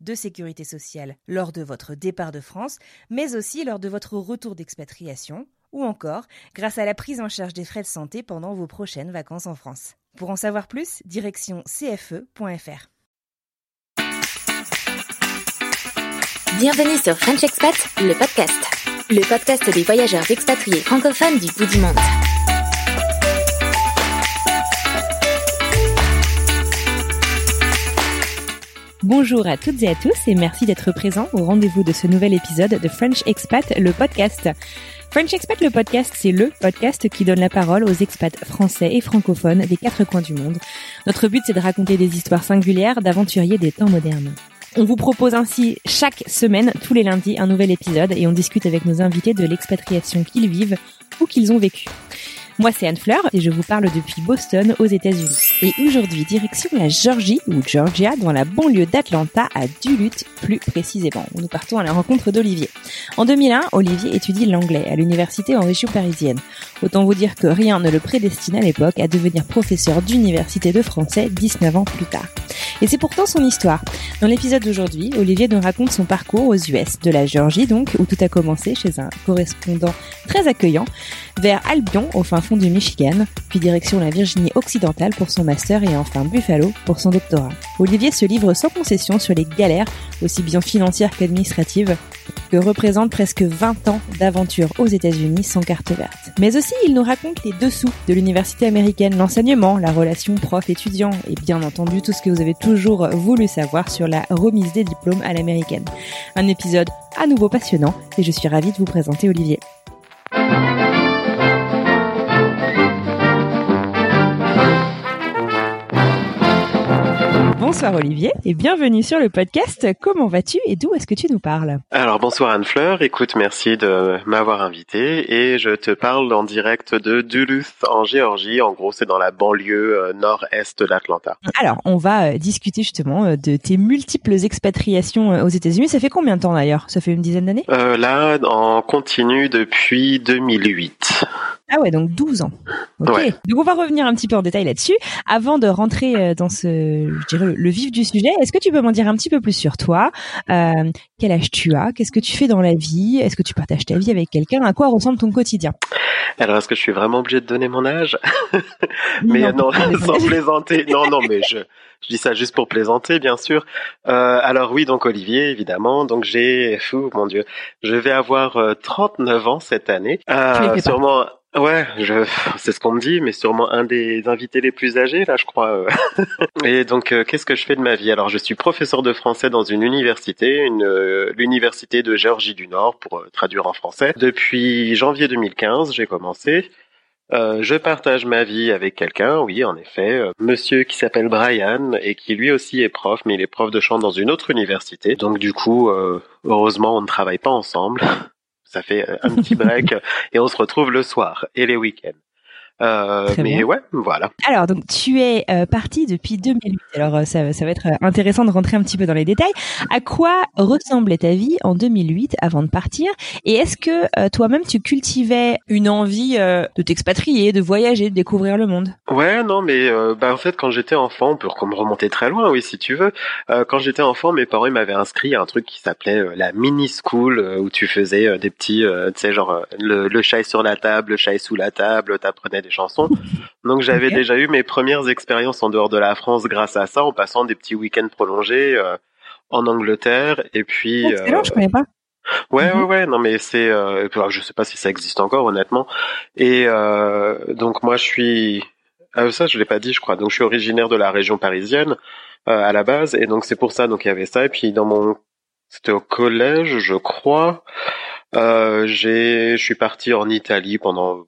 de sécurité sociale lors de votre départ de France, mais aussi lors de votre retour d'expatriation, ou encore grâce à la prise en charge des frais de santé pendant vos prochaines vacances en France. Pour en savoir plus, direction cfe.fr. Bienvenue sur French Expat, le podcast. Le podcast des voyageurs expatriés francophones du bout du monde. Bonjour à toutes et à tous et merci d'être présents au rendez-vous de ce nouvel épisode de French Expat, le podcast. French Expat, le podcast, c'est le podcast qui donne la parole aux expats français et francophones des quatre coins du monde. Notre but, c'est de raconter des histoires singulières d'aventuriers des temps modernes. On vous propose ainsi chaque semaine, tous les lundis, un nouvel épisode et on discute avec nos invités de l'expatriation qu'ils vivent ou qu'ils ont vécu. Moi, c'est Anne Fleur et je vous parle depuis Boston, aux États-Unis. Et aujourd'hui, direction la Georgie, ou Georgia, dans la banlieue d'Atlanta, à Duluth, plus précisément. Nous partons à la rencontre d'Olivier. En 2001, Olivier étudie l'anglais à l'université en région parisienne. Autant vous dire que rien ne le prédestine à l'époque à devenir professeur d'université de français 19 ans plus tard. Et c'est pourtant son histoire. Dans l'épisode d'aujourd'hui, Olivier nous raconte son parcours aux US, de la Géorgie donc, où tout a commencé chez un correspondant très accueillant, vers Albion, au fin fond du Michigan, puis direction la Virginie occidentale pour son master et enfin Buffalo pour son doctorat. Olivier se livre sans concession sur les galères, aussi bien financières qu'administratives, que représentent presque 20 ans d'aventure aux États-Unis sans carte verte. Mais aussi, il nous raconte les dessous de l'université américaine, l'enseignement, la relation prof-étudiant et bien entendu tout ce que vous avez toujours voulu savoir sur la remise des diplômes à l'américaine. Un épisode à nouveau passionnant et je suis ravie de vous présenter Olivier. Bonsoir Olivier et bienvenue sur le podcast. Comment vas-tu et d'où est-ce que tu nous parles Alors bonsoir Anne-Fleur, écoute, merci de m'avoir invité et je te parle en direct de Duluth en Géorgie. En gros, c'est dans la banlieue euh, nord-est d'Atlanta. Alors, on va euh, discuter justement euh, de tes multiples expatriations aux États-Unis. Ça fait combien de temps d'ailleurs? Ça fait une dizaine d'années? Euh, là, en continu depuis 2008. Ah ouais, donc 12 ans. Ok. Ouais. Donc on va revenir un petit peu en détail là-dessus. Avant de rentrer euh, dans ce, je dirais, le- vif du sujet, est-ce que tu peux m'en dire un petit peu plus sur toi? Euh, Quel âge tu as? Qu'est-ce que tu fais dans la vie? Est-ce que tu partages ta vie avec quelqu'un? À quoi ressemble ton quotidien? Alors, est-ce que je suis vraiment obligé de donner mon âge? Mais euh, non, sans plaisanter. Non, non, mais je, je dis ça juste pour plaisanter, bien sûr. Euh, alors oui, donc Olivier, évidemment. Donc j'ai, fou, mon Dieu, je vais avoir euh, 39 ans cette année. Euh, fais pas. Ouais, je, c'est ce qu'on me dit, mais sûrement un des invités les plus âgés là, je crois. Et donc, euh, qu'est-ce que je fais de ma vie? Alors, je suis professeur de français dans une université, une euh, l'université de Géorgie du Nord, pour euh, traduire en français. Depuis janvier 2015, j'ai commencé. Je partage ma vie avec quelqu'un, oui, en effet, monsieur qui s'appelle Brian et qui lui aussi est prof, mais il est prof de chant dans une autre université. Donc du coup, heureusement, on ne travaille pas ensemble. Ça fait euh, un petit break et on se retrouve le soir et les week-ends. Euh, mais bien. ouais, voilà. Alors, donc, tu es euh, parti depuis 2008. Alors, euh, ça, ça va être euh, intéressant de rentrer un petit peu dans les détails. À quoi ressemblait ta vie en 2008 avant de partir? Et est-ce que euh, toi-même, tu cultivais une envie euh, de t'expatrier, de voyager, de découvrir le monde? Ouais, non, mais euh, bah en fait, quand j'étais enfant, on peut me remonter très loin, oui, si tu veux. Euh, quand j'étais enfant, mes parents m'avaient inscrit à un truc qui s'appelait la mini school, où tu faisais des petits, euh, tu sais, genre le, le chat est sur la table, le chat est sous la table, t'apprenais des chansons. Donc j'avais déjà eu mes premières expériences en dehors de la France grâce à ça, en passant des petits week-ends prolongés euh, en Angleterre, et puis. Excellent, euh, je connais pas. Ouais, Mhm. ouais, ouais. Non, mais c'est, euh, je sais pas si ça existe encore, honnêtement. Et euh, donc moi, je suis, ah, ça, je l'ai pas dit, je crois. Donc, je suis originaire de la région parisienne euh, à la base, et donc c'est pour ça. Donc, il y avait ça. Et puis dans mon, c'était au collège, je crois. Euh, j'ai, je suis parti en Italie pendant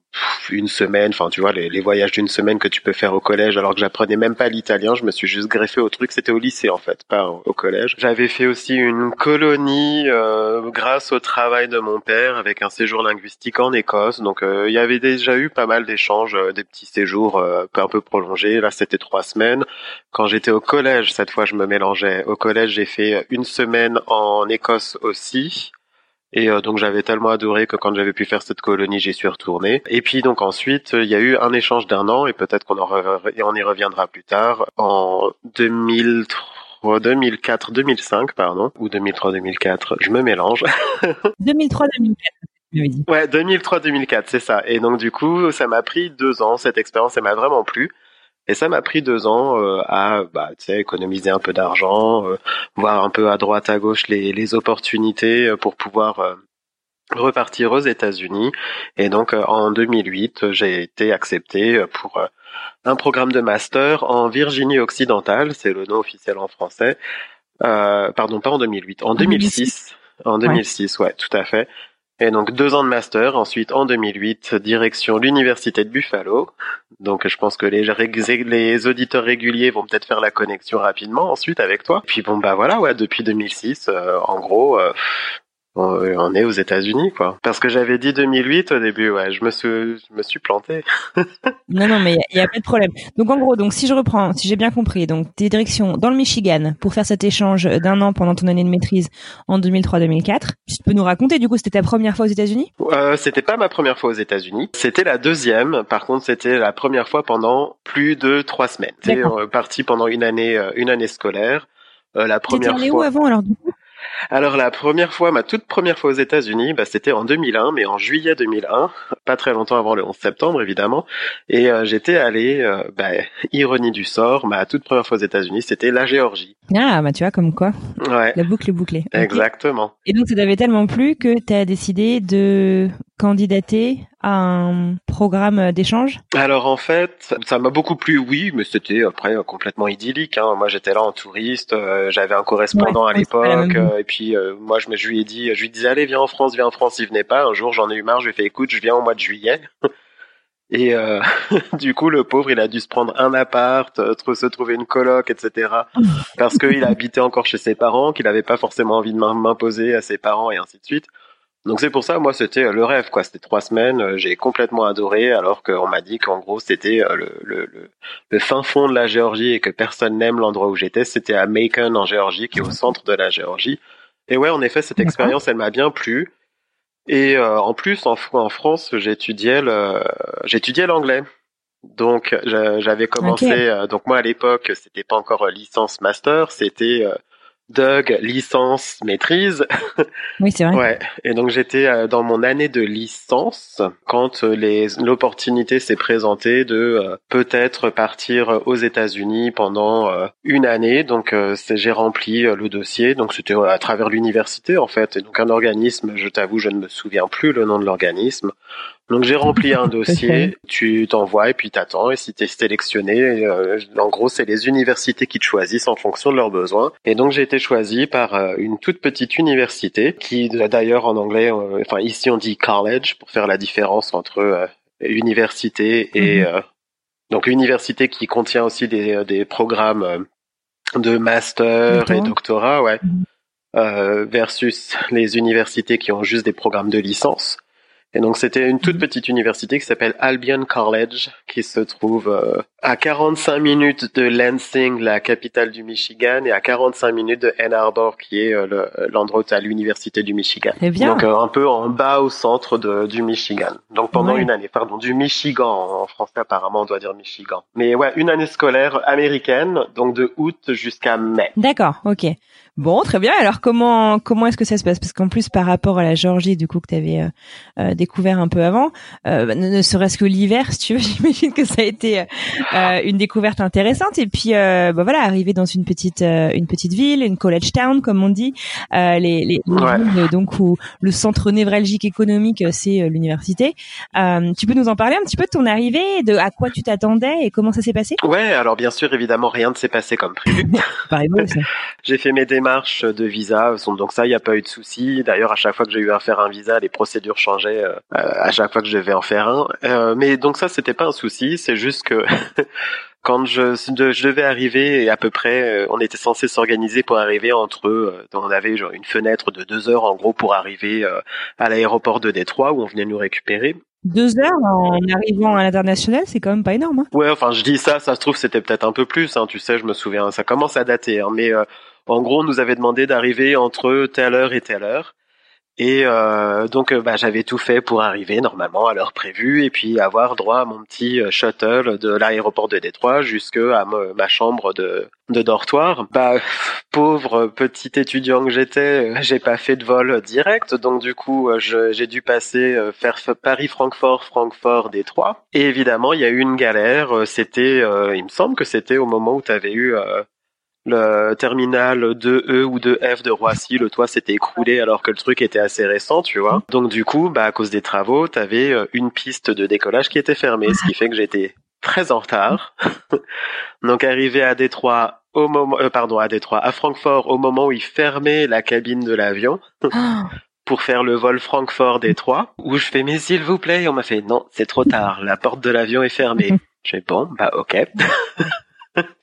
une semaine. Enfin, tu vois, les, voyages d'une semaine que tu peux faire au collège, alors que j'apprenais même pas l'italien. Je me suis juste greffé au truc. C'était au lycée en fait, pas au, collège. J'avais fait aussi une colonie euh, grâce au travail de mon père avec un séjour linguistique en Écosse. Donc, euh, il y avait déjà eu pas mal d'échanges, euh, des petits séjours euh, un peu prolongés. Là, c'était trois semaines. Quand j'étais au collège, cette fois, je me mélangeais. Au collège, j'ai fait une semaine en Écosse aussi. Et euh, donc j'avais tellement adoré que quand j'avais pu faire cette colonie, j'y suis retourné. Et puis donc ensuite, il y a eu un échange d'un an et peut-être qu'on en re- on y reviendra plus tard en 2003, 2004, 2005 pardon ou 2003, 2004. Je me mélange. 2003-2004, tu m'avais dit. Ouais, 2003-2004, c'est ça. Et donc du coup, ça m'a pris deux ans. Cette expérience, elle m'a vraiment plu. Et ça m'a pris deux ans euh, à, bah, tu sais, économiser un peu d'argent, euh, voir un peu à droite à gauche les, les opportunités euh, pour pouvoir euh, repartir aux États-Unis. Et donc euh, en 2008, j'ai été accepté euh, pour euh, un programme de master en Virginie occidentale, c'est le nom officiel en français. Euh, pardon, pas en 2008, en 2006. En 2006, ouais, tout à fait. Et donc deux ans de master, ensuite en 2008, direction l'université de Buffalo. Donc je pense que les, les auditeurs réguliers vont peut-être faire la connexion rapidement ensuite avec toi. Puis bon bah voilà, ouais, depuis 2006, euh, en gros, euh, on on est aux États-Unis quoi. Parce que j'avais dit 2008 au début, ouais, je me suis, je me suis planté. Non, non, mais il n'y a, pas de problème. Donc, en gros, donc si je reprends, si j'ai bien compris, donc tes directions dans le Michigan pour faire cet échange d'un an pendant ton année de maîtrise en 2003-2004. Tu peux nous raconter, du coup, c'était ta première fois aux États-Unis? Euh, c'était pas ma première fois aux États-Unis. C'était la deuxième. Par contre, c'était la première fois pendant plus de trois semaines. D'accord. euh, parti pendant une année, euh, une année scolaire. Euh, la première allé où fois. avant alors du coup? Alors la première fois, ma toute première fois aux États-Unis, bah, c'était en 2001, mais en juillet 2001, pas très longtemps avant le 11 septembre évidemment. Et euh, j'étais allé, euh, bah, ironie du sort, ma toute première fois aux États-Unis, c'était la Géorgie. Ah, bah tu vois, comme quoi, Ouais, la boucle est bouclée. Exactement. Et donc, ça t'avait tellement plu que tu as décidé de candidater à un programme d'échange? Alors en fait, ça m'a beaucoup plu, oui, mais c'était après complètement idyllique. Hein. Moi, j'étais là en touriste, euh, j'avais un correspondant Ouais, à l'époque, euh, et puis euh, moi, je, me, je lui ai dit, je lui disais, allez, viens en France, viens en France. Il venait pas. Un jour, j'en ai eu marre. Je lui ai fait, écoute, je viens au mois de juillet. Et euh, du coup, le pauvre, il a dû se prendre un appart, euh, se trouver une coloc, etc. Parce qu'il habitait encore chez ses parents, qu'il n'avait pas forcément envie de m'im- m'imposer à ses parents, et ainsi de suite. Donc c'est pour ça, moi, c'était euh, le rêve, quoi. C'était trois semaines, euh, j'ai complètement adoré, alors qu'on m'a dit qu'en gros, c'était euh, le, le, le, le fin fond de la Géorgie et que personne n'aime l'endroit où j'étais. C'était à Macon, en Géorgie, qui est au centre de la Géorgie. Et ouais, en effet, cette expérience, elle m'a bien plu. Et euh, en plus, en, Fr- en France, j'étudiais l'anglais. Donc j'a- j'avais commencé. euh, donc moi à l'époque, c'était pas encore licence master, c'était euh, Doug licence maîtrise. Oui, c'est vrai. Ouais. Et donc j'étais euh, dans mon année de licence quand euh, les l'opportunité s'est présentée de euh, peut-être partir aux États-Unis pendant euh, une année. Donc euh, c'est- j'ai rempli le dossier. Donc c'était à travers l'université en fait. Et donc un organisme. Je t'avoue, je ne me souviens plus le nom de l'organisme. Donc j'ai rempli un dossier, tu t'envoies et puis t'attends et si t'es sélectionné, euh, en gros c'est les universités qui te choisissent en fonction de leurs besoins. Et donc j'ai été choisi par euh, une toute petite université qui d'ailleurs en anglais, euh, enfin ici on dit college pour faire la différence entre euh, université et Mhm. euh, donc université qui contient aussi des, des programmes de master Doctorat. et doctorat, ouais, Mhm. euh, versus les universités qui ont juste des programmes de licence. Et donc c'était une toute Mhm. petite université qui s'appelle Albion College, qui se trouve euh, à 45 minutes de Lansing, la capitale du Michigan, et à 45 minutes de Ann Arbor, qui est euh, le- l'endroit où tu as l'université du Michigan. Très bien. Donc euh, un peu en bas au centre de, du Michigan. Donc pendant une année, pardon, du Michigan en français apparemment on doit dire Michigan. Mais ouais, une année scolaire américaine, donc de août jusqu'à mai. D'accord, ok. Bon, très bien. Alors comment comment est-ce que ça se passe? Parce qu'en plus par rapport à la Géorgie, du coup que tu avais euh, euh, découvert un peu avant, euh, ne, serait-ce que l'hiver, si tu veux, j'imagine que ça a été une découverte intéressante. Et puis bah, voilà, arriver dans une petite une petite ville, une college town comme on dit, les, les, villes, donc où le centre névralgique économique c'est l'université. tu peux nous en parler un petit peu de ton arrivée, de à quoi tu t'attendais et comment ça s'est passé? Ouais, alors bien sûr, évidemment, rien ne s'est passé comme prévu. J'ai fait mes démarches de visa, donc ça, il n'y a pas eu de souci. D'ailleurs, à chaque fois que j'ai eu à faire un visa, les procédures changeaient euh, à chaque fois que je devais en faire un. Euh, mais donc ça, c'était pas un souci. C'est juste que quand je, je devais arriver, et à peu près, euh, on était censé s'organiser pour arriver entre eux. On avait genre une fenêtre de deux heures en gros pour arriver à l'aéroport de Détroit où on venait nous récupérer. Deux heures en arrivant à l'international, c'est quand même pas énorme. Hein. Ouais, enfin je dis ça, ça se trouve c'était peut-être un peu plus. Hein, tu sais, je me souviens, ça commence à dater. Hein, mais en gros, on nous avait demandé d'arriver entre telle heure et telle heure. Et euh, donc, euh, bah, j'avais tout fait pour arriver normalement à l'heure prévue et puis avoir droit à mon petit euh, shuttle de l'aéroport de Détroit jusque à ma chambre de, de dortoir. Bah, pauvre petit étudiant que j'étais, j'ai pas fait de vol direct, donc du coup, j'ai dû passer faire Paris-Francfort, Francfort-Détroit. Et évidemment, il y a eu une galère. C'était, il me semble que c'était au moment où tu avais eu le terminal 2E ou 2F de Roissy, le toit s'était écroulé alors que le truc était assez récent, tu vois. Donc du coup, bah à cause des travaux, t'avais euh, une piste de décollage qui était fermée, ce qui fait que j'étais très en retard. Donc arrivé à Détroit au moment, euh, pardon, à Détroit, à Francfort au moment où ils fermaient la cabine de l'avion. pour faire le vol Francfort-Détroit, où je fais mais s'il vous plaît, on m'a fait non, c'est trop tard, la porte de l'avion est fermée. Je fais bon, bah ok.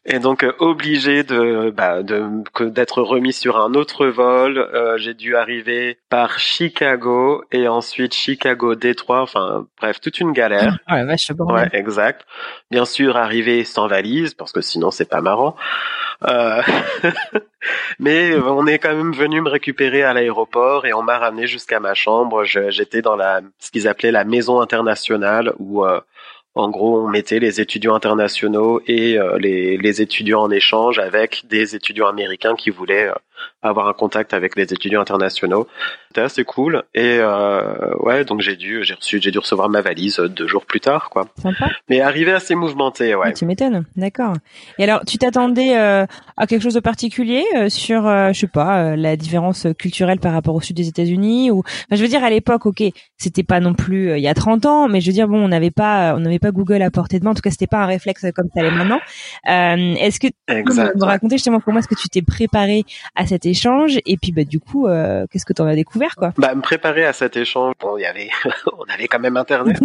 Et donc euh, obligé de bah, d'être remis sur un autre vol. Euh, j'ai dû arriver par Chicago et ensuite Chicago Détroit. Enfin bref, toute une galère. Ah, ouais, ouais, exact. Bien sûr, arriver sans valise parce que sinon c'est pas marrant. Euh... Mais on est quand même venu me récupérer à l'aéroport et on m'a ramené jusqu'à ma chambre. J'étais dans la ce qu'ils appelaient la maison internationale où euh, en gros, on mettait les étudiants internationaux et euh, les, les, étudiants en échange avec des étudiants américains qui voulaient euh, avoir un contact avec les étudiants internationaux. C'était assez cool. Et euh, ouais, donc j'ai dû, j'ai reçu, j'ai dû recevoir ma valise deux jours plus tard, quoi. Sympa. Mais arrivé assez mouvementé, ouais. Ah, tu m'étonnes, d'accord. Et alors, tu t'attendais euh, à quelque chose de particulier euh, sur, euh, je sais pas, la différence culturelle par rapport au sud des États-Unis ou, enfin, je veux dire, à l'époque, ok, c'était pas non plus il y a 30 ans, mais je veux dire, bon, on n'avait pas, on n'avait pas Google à portée de main. En tout cas, c'était pas un réflexe comme ça l'est maintenant. Est-ce que tu peux me raconter justement comment est-ce que tu t'es préparé à cet échange et puis bah du coup euh, qu'est-ce que tu en as découvert quoi? Bah me préparer à cet échange, bon il y avait on avait quand même internet.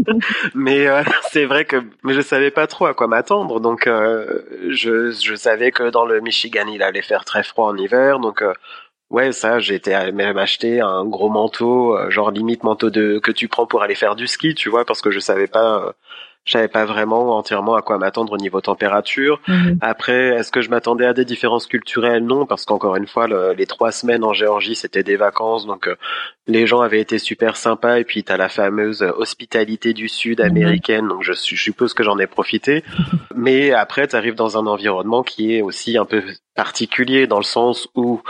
mais euh, c'est vrai que mais je savais pas trop à quoi m'attendre. Donc euh, je je savais que dans le Michigan il allait faire très froid en hiver. Donc Ouais, ça, été même acheter un gros manteau, genre limite manteau de que tu prends pour aller faire du ski, tu vois, parce que je savais pas je savais pas vraiment entièrement à quoi m'attendre au niveau température. Mhm. Après, est-ce que je m'attendais à des différences culturelles? Non, parce qu'encore une fois, les trois semaines en Géorgie, c'était des vacances, donc euh, les gens avaient été super sympas. Et puis, tu as la fameuse hospitalité du Sud mhm. américaine, donc je, je, suppose que j'en ai profité. Mais après, tu arrives dans un environnement qui est aussi un peu particulier, dans le sens où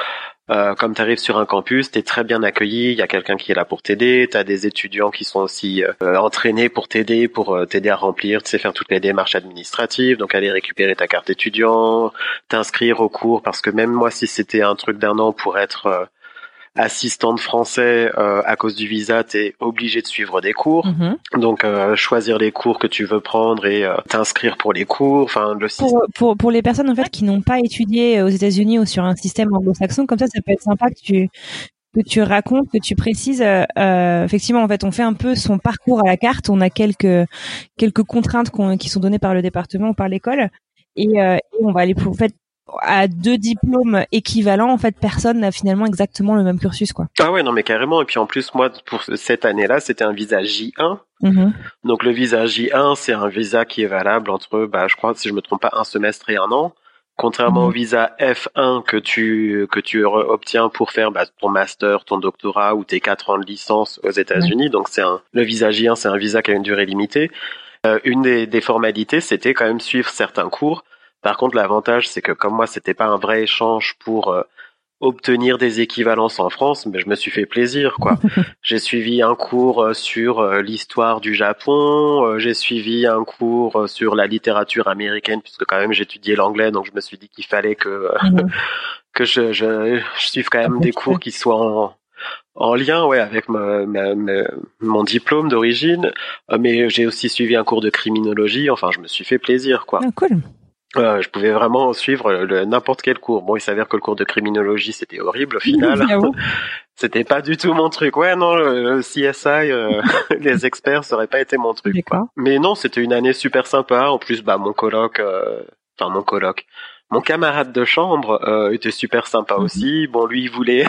euh, comme tu arrives sur un campus, tu es très bien accueilli, il y a quelqu'un qui est là pour t'aider, tu des étudiants qui sont aussi euh, entraînés pour t'aider, pour euh, t'aider à remplir, tu sais faire toutes les démarches administratives, donc aller récupérer ta carte étudiant, t'inscrire au cours, parce que même moi si c'était un truc d'un an pour être assistante français euh, à cause du visa, tu es obligé de suivre des cours. Mhm. Donc euh, choisir les cours que tu veux prendre et euh, t'inscrire pour les cours. Enfin le pour, pour, pour les personnes en fait qui n'ont pas étudié aux États-Unis ou sur un système anglo-saxon comme ça, ça peut être sympa que tu que tu racontes, que tu précises. Euh, effectivement, en fait, on fait un peu son parcours à la carte. On a quelques quelques contraintes qui sont données par le département ou par l'école, et, et, on va aller pour en fait à deux diplômes équivalents, en fait, personne n'a finalement exactement le même cursus, quoi. Ah ouais, non, mais carrément. Et puis en plus, moi, pour cette année-là, c'était un visa J1. Mm-hmm. Donc le visa J1, c'est un visa qui est valable entre, bah, je crois, si je me trompe pas, un semestre et un an. Contrairement au mm-hmm. visa F1 que tu que tu obtiens pour faire bah, ton master, ton doctorat ou tes quatre ans de licence aux États-Unis. Donc c'est un le visa J1, c'est un visa qui a une durée limitée. Euh, une des, des formalités, c'était quand même suivre certains cours par contre, l'avantage, c'est que comme moi, c'était pas un vrai échange pour euh, obtenir des équivalences en France, mais je me suis fait plaisir quoi. j'ai suivi un cours euh, sur euh, l'histoire du Japon, euh, j'ai suivi un cours sur la littérature américaine puisque quand même j'étudiais l'anglais donc je me suis dit qu'il fallait que mhm. que je, je, je suive quand même des cours qui soient en, en lien ouais avec ma, mon diplôme d'origine mais j'ai aussi suivi un cours de criminologie enfin je me suis fait plaisir quoi. Ah, cool. Euh, je pouvais vraiment suivre n'importe quel cours. Bon, il s'avère que le cours de criminologie c'était horrible au final. c'était pas du tout mon truc. Ouais, non, le CSI, euh, les experts, ça aurait pas été mon truc. Quoi. Mais non, c'était une année super sympa. En plus, bah mon coloc, euh, enfin mon coloc, mon camarade de chambre euh, était super sympa mhm. aussi. Bon, lui, il voulait,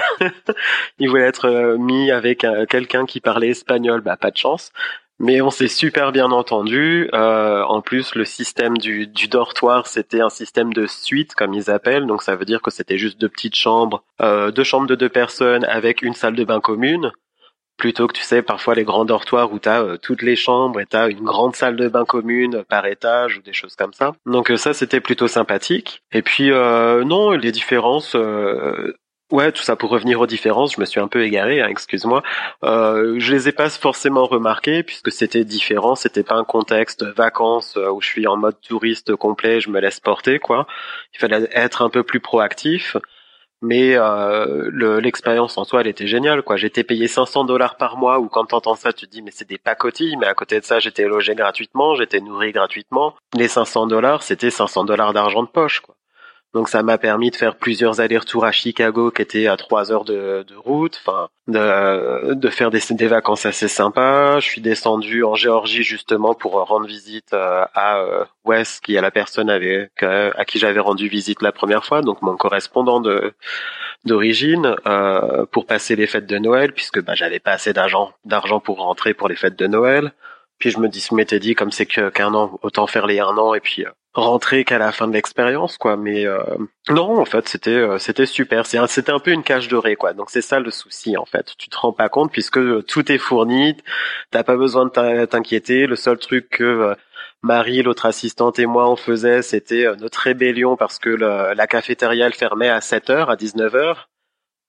il voulait être mis avec quelqu'un qui parlait espagnol. Bah, pas de chance. Mais on s'est super bien entendu. Euh, en plus, le système du, du dortoir, c'était un système de suite, comme ils appellent. Donc ça veut dire que c'était juste deux petites chambres, euh, deux chambres de deux personnes avec une salle de bain commune. Plutôt que tu sais, parfois les grands dortoirs où tu as euh, toutes les chambres et tu as une grande salle de bain commune par étage ou des choses comme ça. Donc euh, ça, c'était plutôt sympathique. Et puis euh, non, les différences, Ouais, tout ça pour revenir aux différences, je me suis un peu égaré, hein, excuse-moi. Euh, je les ai pas forcément remarquées puisque c'était différent, c'était pas un contexte vacances euh, où je suis en mode touriste complet, je me laisse porter quoi. Il fallait être un peu plus proactif, mais euh, l'expérience en soi, elle était géniale quoi. J'étais payé 500 dollars par mois ou quand t'entends ça, tu dis mais c'est des pacotilles, mais à côté de ça, j'étais logé gratuitement, j'étais nourri gratuitement. Les 500 dollars, c'était 500 dollars d'argent de poche quoi. Donc ça m'a permis de faire plusieurs allers-retours à Chicago qui étaient à trois heures de, de route, enfin de, de faire des, des, vacances assez sympas. Je suis descendu en Géorgie justement pour rendre visite euh, à euh, Wes, qui est la personne avec, à qui j'avais rendu visite la première fois, donc mon correspondant de d'origine, euh, pour passer les fêtes de Noël, puisque bah, j'avais pas assez d'argent d'argent pour rentrer pour les fêtes de Noël. Puis je me dis, je m'étais dit comme c'est qu'un an, autant faire les un an et puis euh, rentrer qu'à la fin de l'expérience, quoi. Mais euh, non, en fait, c'était euh, c'était super. C'était un peu une cage dorée, quoi. Donc c'est ça le souci, en fait. Tu te rends pas compte puisque tout est fourni, t'as pas besoin de t'inquiéter. Le seul truc que Marie, l'autre assistante et moi on faisait, c'était notre rébellion parce que la cafétéria elle fermait à 7 h à 19 h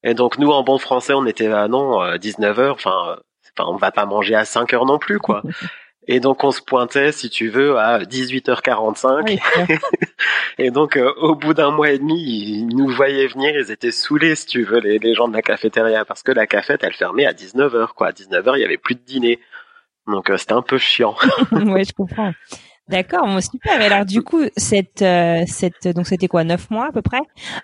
Et donc nous, en bon français, on était à non 19 h Enfin, enfin, on va pas manger à 5 heures non plus, quoi. Et donc on se pointait, si tu veux, à 18h45. et donc euh, au bout d'un mois et demi, ils nous voyaient venir, ils étaient saoulés, si tu veux, les, les gens de la cafétéria, parce que la cafette, elle fermait à 19h, quoi. À 19h, il y avait plus de dîner. Donc euh, c'était un peu chiant. ouais, je comprends. D'accord, bon, super. Et alors du coup, cette, euh, cette, donc c'était quoi, neuf mois à peu près?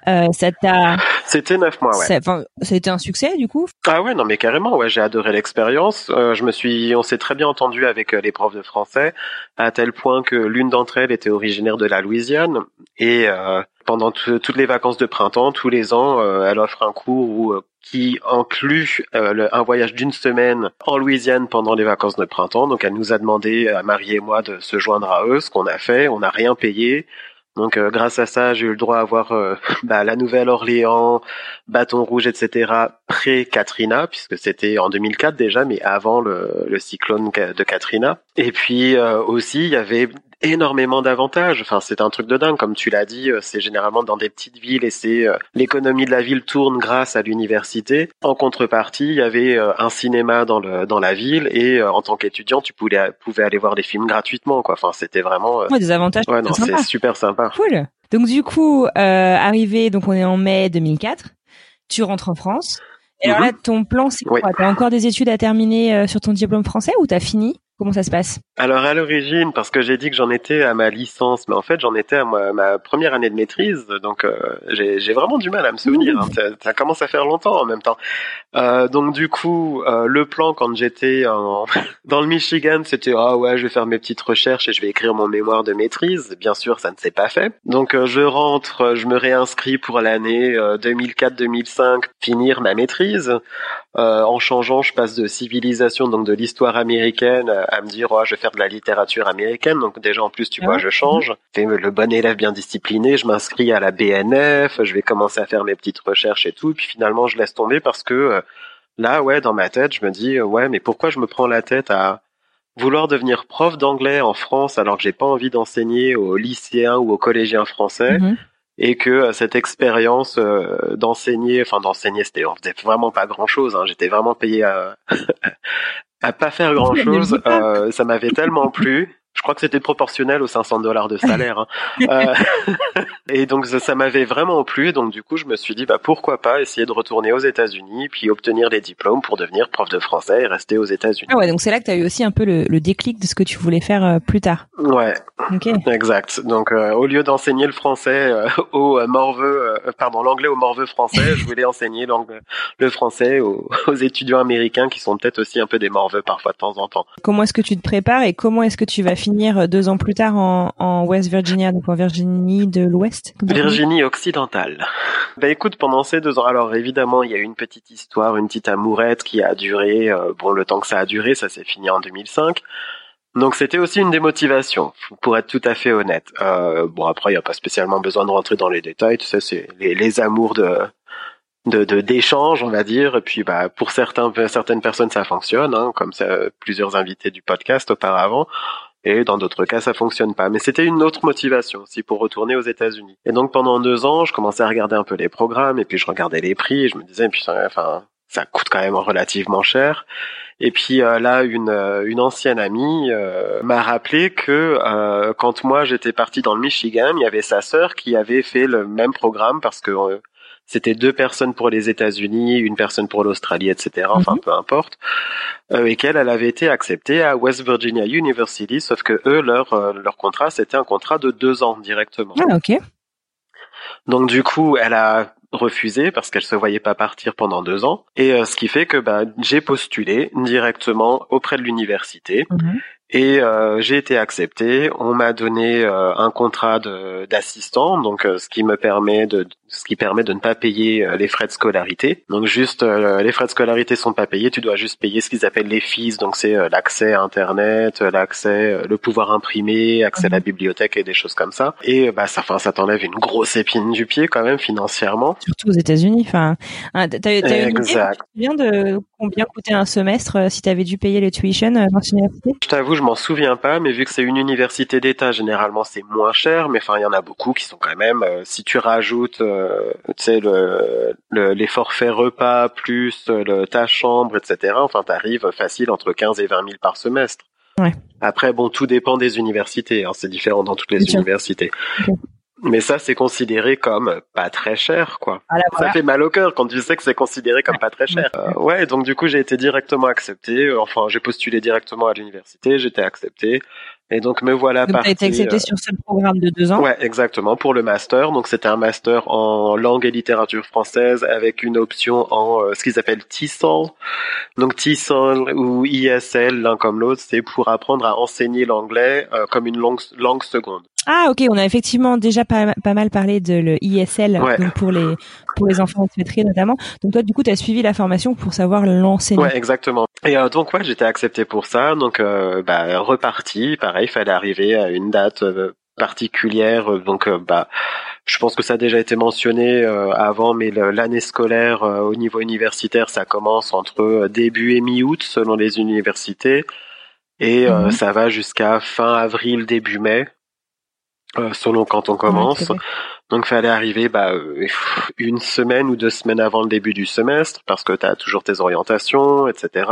Euh, Ça t'a C'était neuf mois, ouais. Ça a été un succès du coup? Ah ouais, non mais carrément, ouais, j'ai adoré l'expérience. Euh, je me suis, on s'est très bien entendu avec euh, les profs de français, à tel point que l'une d'entre elles était originaire de la Louisiane et euh, pendant toutes les vacances de printemps, tous les ans, elle offre un cours où qui inclut euh, un voyage d'une semaine en Louisiane pendant les vacances de printemps. Donc elle nous a demandé, à Marie et moi, de se joindre à eux, ce qu'on a fait. On n'a rien payé. Donc euh, grâce à ça, j'ai eu le droit à voir euh, bah, la Nouvelle-Orléans, Bâton Rouge, etc. pré-Katrina, puisque c'était en 2004 déjà, mais avant le cyclone de Katrina. Et puis aussi, il y avait énormément d'avantages. Enfin, c'est un truc de dingue, comme tu l'as dit. Euh, c'est généralement dans des petites villes et c'est euh, l'économie de la ville tourne grâce à l'université. En contrepartie, il y avait euh, un cinéma dans le dans la ville et en tant qu'étudiant, tu pouvais pouvais aller voir des films gratuitement. Quoi. Enfin, c'était vraiment ouais, des avantages. Ouais, non, c'est super sympa. Cool. Donc du coup, euh, arrivé, donc on est en mai 2004. Tu rentres en France. Et alors là, mhm. ton plan, c'est quoi? T'as encore des études à terminer sur ton diplôme français ou t'as fini? Comment ça se passe? Alors à l'origine, parce que j'ai dit que j'en étais à ma licence, mais en fait j'en étais à ma, première année de maîtrise, donc euh, j'ai vraiment du mal à me souvenir. Hein. Ça, ça, commence à faire longtemps en même temps. Euh, donc du coup, euh, le plan quand j'étais dans le Michigan, c'était ah ouais, je vais faire mes petites recherches et je vais écrire mon mémoire de maîtrise. Bien sûr, ça ne s'est pas fait. Donc euh, je rentre, je me réinscris pour l'année 2004-2005, finir ma maîtrise. en changeant, je passe de civilisation, donc de l'histoire américaine à me dire oh, je vais faire de la littérature américaine donc déjà en plus tu vois je change fais le bon élève bien discipliné je m'inscris à la BNF je vais commencer à faire mes petites recherches et tout puis finalement je laisse tomber parce que euh, là ouais dans ma tête je me dis euh, ouais mais pourquoi je me prends la tête à vouloir devenir prof d'anglais en France alors que j'ai pas envie d'enseigner aux lycéens ou aux collégiens français mhm. et que cette expérience d'enseigner, enfin d'enseigner, c'était on faisait vraiment pas grand chose. Hein, J'étais vraiment payé à à pas faire grand chose. ça m'avait tellement plu je crois que c'était proportionnel aux 500 dollars de salaire. Hein. euh, et donc ça, ça m'avait vraiment plu. Donc du coup, je me suis dit, bah pourquoi pas essayer de retourner aux États-Unis, puis obtenir les diplômes pour devenir prof de français et rester aux États-Unis. Ah ouais, donc c'est là que tu as eu aussi un peu le, le, déclic de ce que tu voulais faire euh, plus tard. Ouais. Ok. Exact. Donc euh, au lieu d'enseigner le français euh, au morveux, pardon, l'anglais au morveux français, je voulais enseigner le français aux, aux étudiants américains qui sont peut-être aussi un peu des morveux parfois de temps en temps. Comment est-ce que tu te prépares et comment est-ce que tu vas finir deux ans plus tard en, en West Virginia, donc en Virginie de l'Ouest. Virginie occidentale. Bah écoute, pendant ces deux ans, alors évidemment, il y a eu une petite histoire, une petite amourette qui a duré, euh, bon, le temps que ça a duré, ça s'est fini en 2005. Donc c'était aussi une démotivation, pour être tout à fait honnête. Euh, bon après, il n'y a pas spécialement besoin de rentrer dans les détails, tu sais, c'est les, amours de de d'échange, on va dire. Et puis, bah, pour certains, certaines personnes, ça fonctionne, hein, comme plusieurs invités du podcast auparavant et dans d'autres cas ça fonctionne pas. Mais c'était une autre motivation aussi pour retourner aux États-Unis. Et donc pendant deux ans, je commençais à regarder un peu les programmes et puis je regardais les prix et je me disais, puis enfin ça coûte quand même relativement cher. Et puis euh, là, une, euh, une ancienne amie euh, m'a rappelé que quand moi j'étais parti dans le Michigan, il y avait sa sœur qui avait fait le même programme parce que c'était deux personnes pour les États-Unis, une personne pour l'Australie, etc. Enfin, mhm. peu importe. Euh, et qu'elle, elle avait été acceptée à West Virginia University, sauf que eux, leur euh, leur contrat, c'était un contrat de deux ans directement. Ah, ok. Donc du coup, elle a refusé parce qu'elle se voyait pas partir pendant deux ans. Et euh, ce qui fait que bah, j'ai postulé directement auprès de l'université. Mhm. Et euh, j'ai été accepté. On m'a donné euh, un contrat d'assistant, donc euh, ce qui me permet de ce qui permet de ne pas payer les frais de scolarité. Donc juste les frais de scolarité sont pas payés, tu dois juste payer ce qu'ils appellent les fees, donc c'est l'accès à internet, l'accès, le pouvoir imprimer, accès à la mhm. bibliothèque et des choses comme ça. Et bah ça, enfin ça t'enlève une grosse épine du pied quand même financièrement. Surtout aux États-Unis. Enfin, hein, t'as, as une idée de combien coûtait un semestre si t'avais dû payer les tuition dans l'université? Je t'avoue je m'en souviens pas, mais vu que c'est une université d'État, généralement c'est moins cher. Mais enfin, il y en a beaucoup qui sont quand même. Euh, si tu rajoutes, euh, tu sais, le, les forfaits repas plus le, ta chambre, etc. Enfin, t'arrives facile entre 15 et 20 000 par semestre. Ouais. Après, bon, tout dépend des universités. Hein, c'est différent dans toutes les universités. Mais ça, c'est considéré comme pas très cher, quoi. Ah ça fait mal au cœur quand tu sais que c'est considéré comme pas très cher. Euh, ouais, donc du coup, j'ai été directement accepté. Enfin, j'ai postulé directement à l'université, j'étais accepté. Et donc me voilà donc, parti. été accepté euh, sur ce programme de deux ans? Ouais, exactement pour le master. Donc c'était un master en langue et littérature française avec une option en euh, ce qu'ils appellent TESOL. Donc TESOL ou ISL, l'un comme l'autre, c'est pour apprendre à enseigner l'anglais comme une langue, langue seconde. Ah ok, on a effectivement déjà pas, pas mal parlé de le ISL donc pour les pour les enfants expatriés notamment. Donc toi du coup tu as suivi la formation pour savoir l'enseigner. Ouais, exactement. Et euh, donc ouais, j'étais accepté pour ça. Donc euh, bah reparti, pareil, il fallait arriver à une date euh, particulière donc bah je pense que ça a déjà été mentionné avant mais l'année scolaire au niveau universitaire ça commence entre début et mi-août selon les universités et mhm. ça va jusqu'à fin avril début mai euh, selon quand on commence. Donc fallait arriver bah, euh, une semaine ou deux semaines avant le début du semestre parce que tu as toujours tes orientations, etc.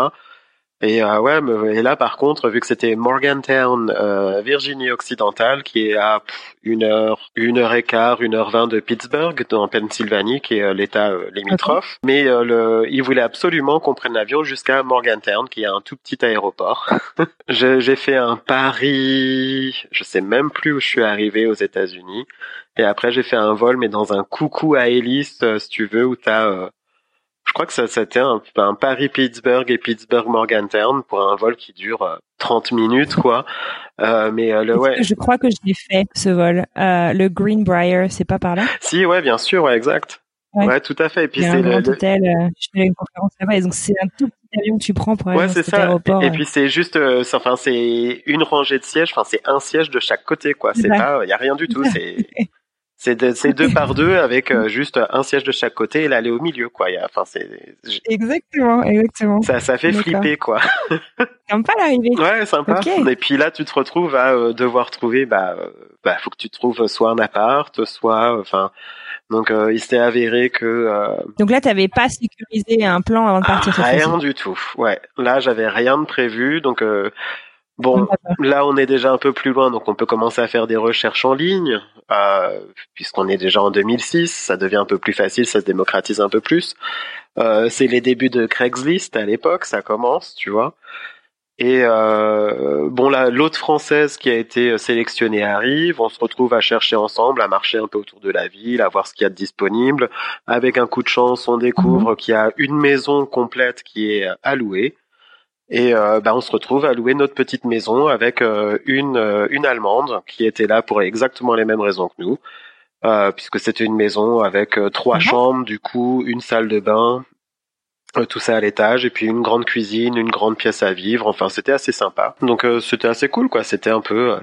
Et euh, ouais, et là par contre, vu que c'était Morgantown, euh, Virginie occidentale, qui est à une heure, une heure et quart, une heure vingt de Pittsburgh, dans Pennsylvanie, qui est euh, l'État euh, limitrophe. Mais le, il voulait absolument qu'on prenne l'avion jusqu'à Morgantown, qui est un tout petit aéroport. J'ai fait un pari, je sais même plus où je suis arrivé aux États-Unis. Et après j'ai fait un vol, mais dans un coucou à hélice, si tu veux, où t'as je crois que ça c'était un, un Paris-Pittsburgh et Pittsburgh-Morgantown pour un vol qui dure 30 euh, minutes quoi. Euh, mais euh, le ouais. Je crois que je l'ai fait ce vol. Euh, le Greenbrier, c'est pas par là? Si ouais, bien sûr, ouais, exact. Ouais, tout à fait. Et puis c'est le, hôtel. Euh, je fais une conférence là-bas, et donc c'est un tout petit avion que tu prends pour aller ouais, dans cet ça. aéroport. Et, et puis c'est juste, enfin c'est une rangée de sièges. Enfin c'est un siège de chaque côté, quoi. C'est pas, il y a rien du tout. C'est C'est deux par deux avec euh, juste un siège de chaque côté et l'aller au milieu, quoi. Enfin, c'est exactement, exactement. Ça, ça fait flipper, quoi. Sympa l'arrivée. Ouais, sympa. Et puis là, tu te retrouves à euh, devoir trouver, bah, bah faut que tu trouves soit un appart, soit enfin donc il s'est avéré que Donc là tu n'avais pas sécurisé un plan avant de partir Rien du tout. Ouais, là j'avais rien de prévu donc Bon, là on est déjà un peu plus loin, donc on peut commencer à faire des recherches en ligne, euh, puisqu'on est déjà en 2006, ça devient un peu plus facile, ça se démocratise un peu plus. Euh, c'est les débuts de Craigslist à l'époque, ça commence, tu vois. Et euh, bon là, l'autre française qui a été sélectionnée arrive, on se retrouve à chercher ensemble, à marcher un peu autour de la ville, à voir ce qu'il y a de disponible. Avec un coup de chance, on découvre mhm. qu'il y a une maison complète qui est allouée et euh, bah, on se retrouve à louer notre petite maison avec euh, une, euh, une Allemande qui était là pour exactement les mêmes raisons que nous, puisque c'était une maison avec trois chambres, du coup une salle de bain, euh, tout ça à l'étage et puis une grande cuisine, une grande pièce à vivre. Enfin, c'était assez sympa. Donc euh, c'était assez cool quoi. C'était un peu,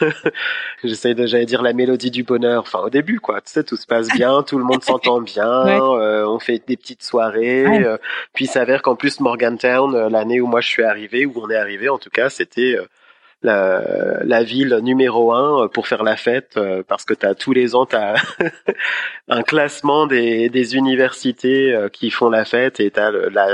euh, j'essaye de j'allais dire la mélodie du bonheur. Enfin au début quoi. Tu sais, tout se passe bien, tout le monde s'entend bien. on fait des petites soirées. puis il s'avère qu'en plus Morgantown, l'année où moi je suis arrivé, où on est arrivé en tout cas, c'était la, la, ville numéro un pour faire la fête euh, parce que t'as tous les ans t'as un classement des, des universités euh, qui font la fête et t'as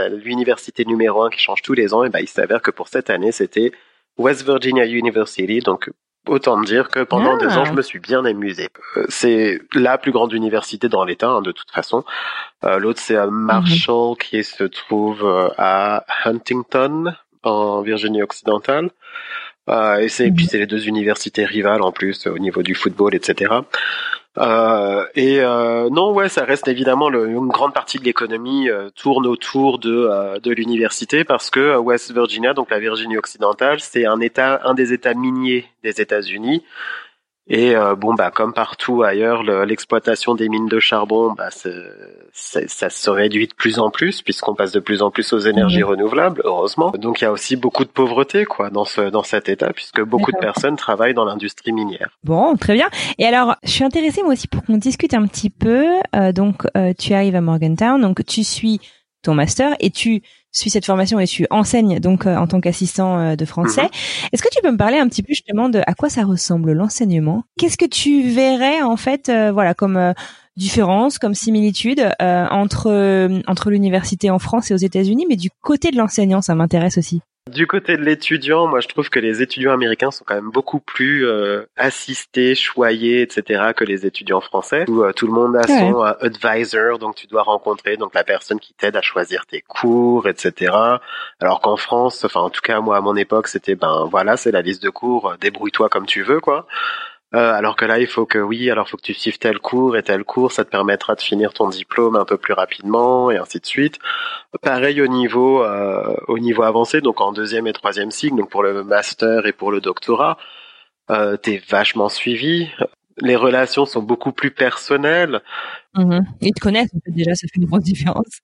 l'université numéro un qui change tous les ans et ben il s'avère que pour cette année c'était West Virginia University donc Autant dire que pendant deux ans, je ah. me suis bien amusé. Euh, c'est la plus grande université dans l'État, hein, de toute façon. L'autre, c'est à Marshall, mhm. qui se trouve à Huntington, en Virginie occidentale. Euh, et c'est puis c'est les deux universités rivales en plus au niveau du football, etc. Euh, et euh, non, ouais, ça reste évidemment le, une grande partie de l'économie euh, tourne autour de euh, de l'université parce que West Virginia, donc la Virginie occidentale, c'est un état, un des États miniers des États-Unis. Et euh, bon, bah comme partout ailleurs, l'exploitation des mines de charbon, bah ça se réduit de plus en plus puisqu'on passe de plus en plus aux énergies renouvelables, heureusement. Donc il y a aussi beaucoup de pauvreté, quoi, dans ce dans cet état, puisque beaucoup de personnes travaillent dans l'industrie minière. Bon, très bien. Et alors, je suis intéressée moi aussi pour qu'on discute un petit peu. Euh, donc, euh, tu arrives à Morgantown, donc tu suis ton master et tu suis cette formation et tu enseignes donc euh, en tant qu'assistant euh, de français. Mhm. Est-ce que tu peux me parler un petit peu justement de à quoi ça ressemble l'enseignement? Qu'est-ce que tu verrais en fait, euh, voilà, comme différence, comme similitude entre entre l'université en France et aux États-Unis, mais du côté de l'enseignant, ça m'intéresse aussi? Du côté de l'étudiant, moi je trouve que les étudiants américains sont quand même beaucoup plus euh, assistés, choyés, etc. que les étudiants français. Où euh, tout le monde a son euh, advisor, donc tu dois rencontrer donc la personne qui t'aide à choisir tes cours, etc. Alors qu'en France, enfin en tout cas moi à mon époque c'était ben voilà c'est la liste de cours, débrouille-toi comme tu veux quoi. Euh, alors que là, il faut que oui, alors faut que tu suives tel cours et tel cours, ça te permettra de finir ton diplôme un peu plus rapidement et ainsi de suite. Pareil au niveau euh, au niveau avancé, donc en deuxième et troisième cycle, donc pour le master et pour le doctorat, euh, t'es vachement suivi les relations sont beaucoup plus personnelles. Mmh. Ils te connaissent déjà, ça fait une grosse différence.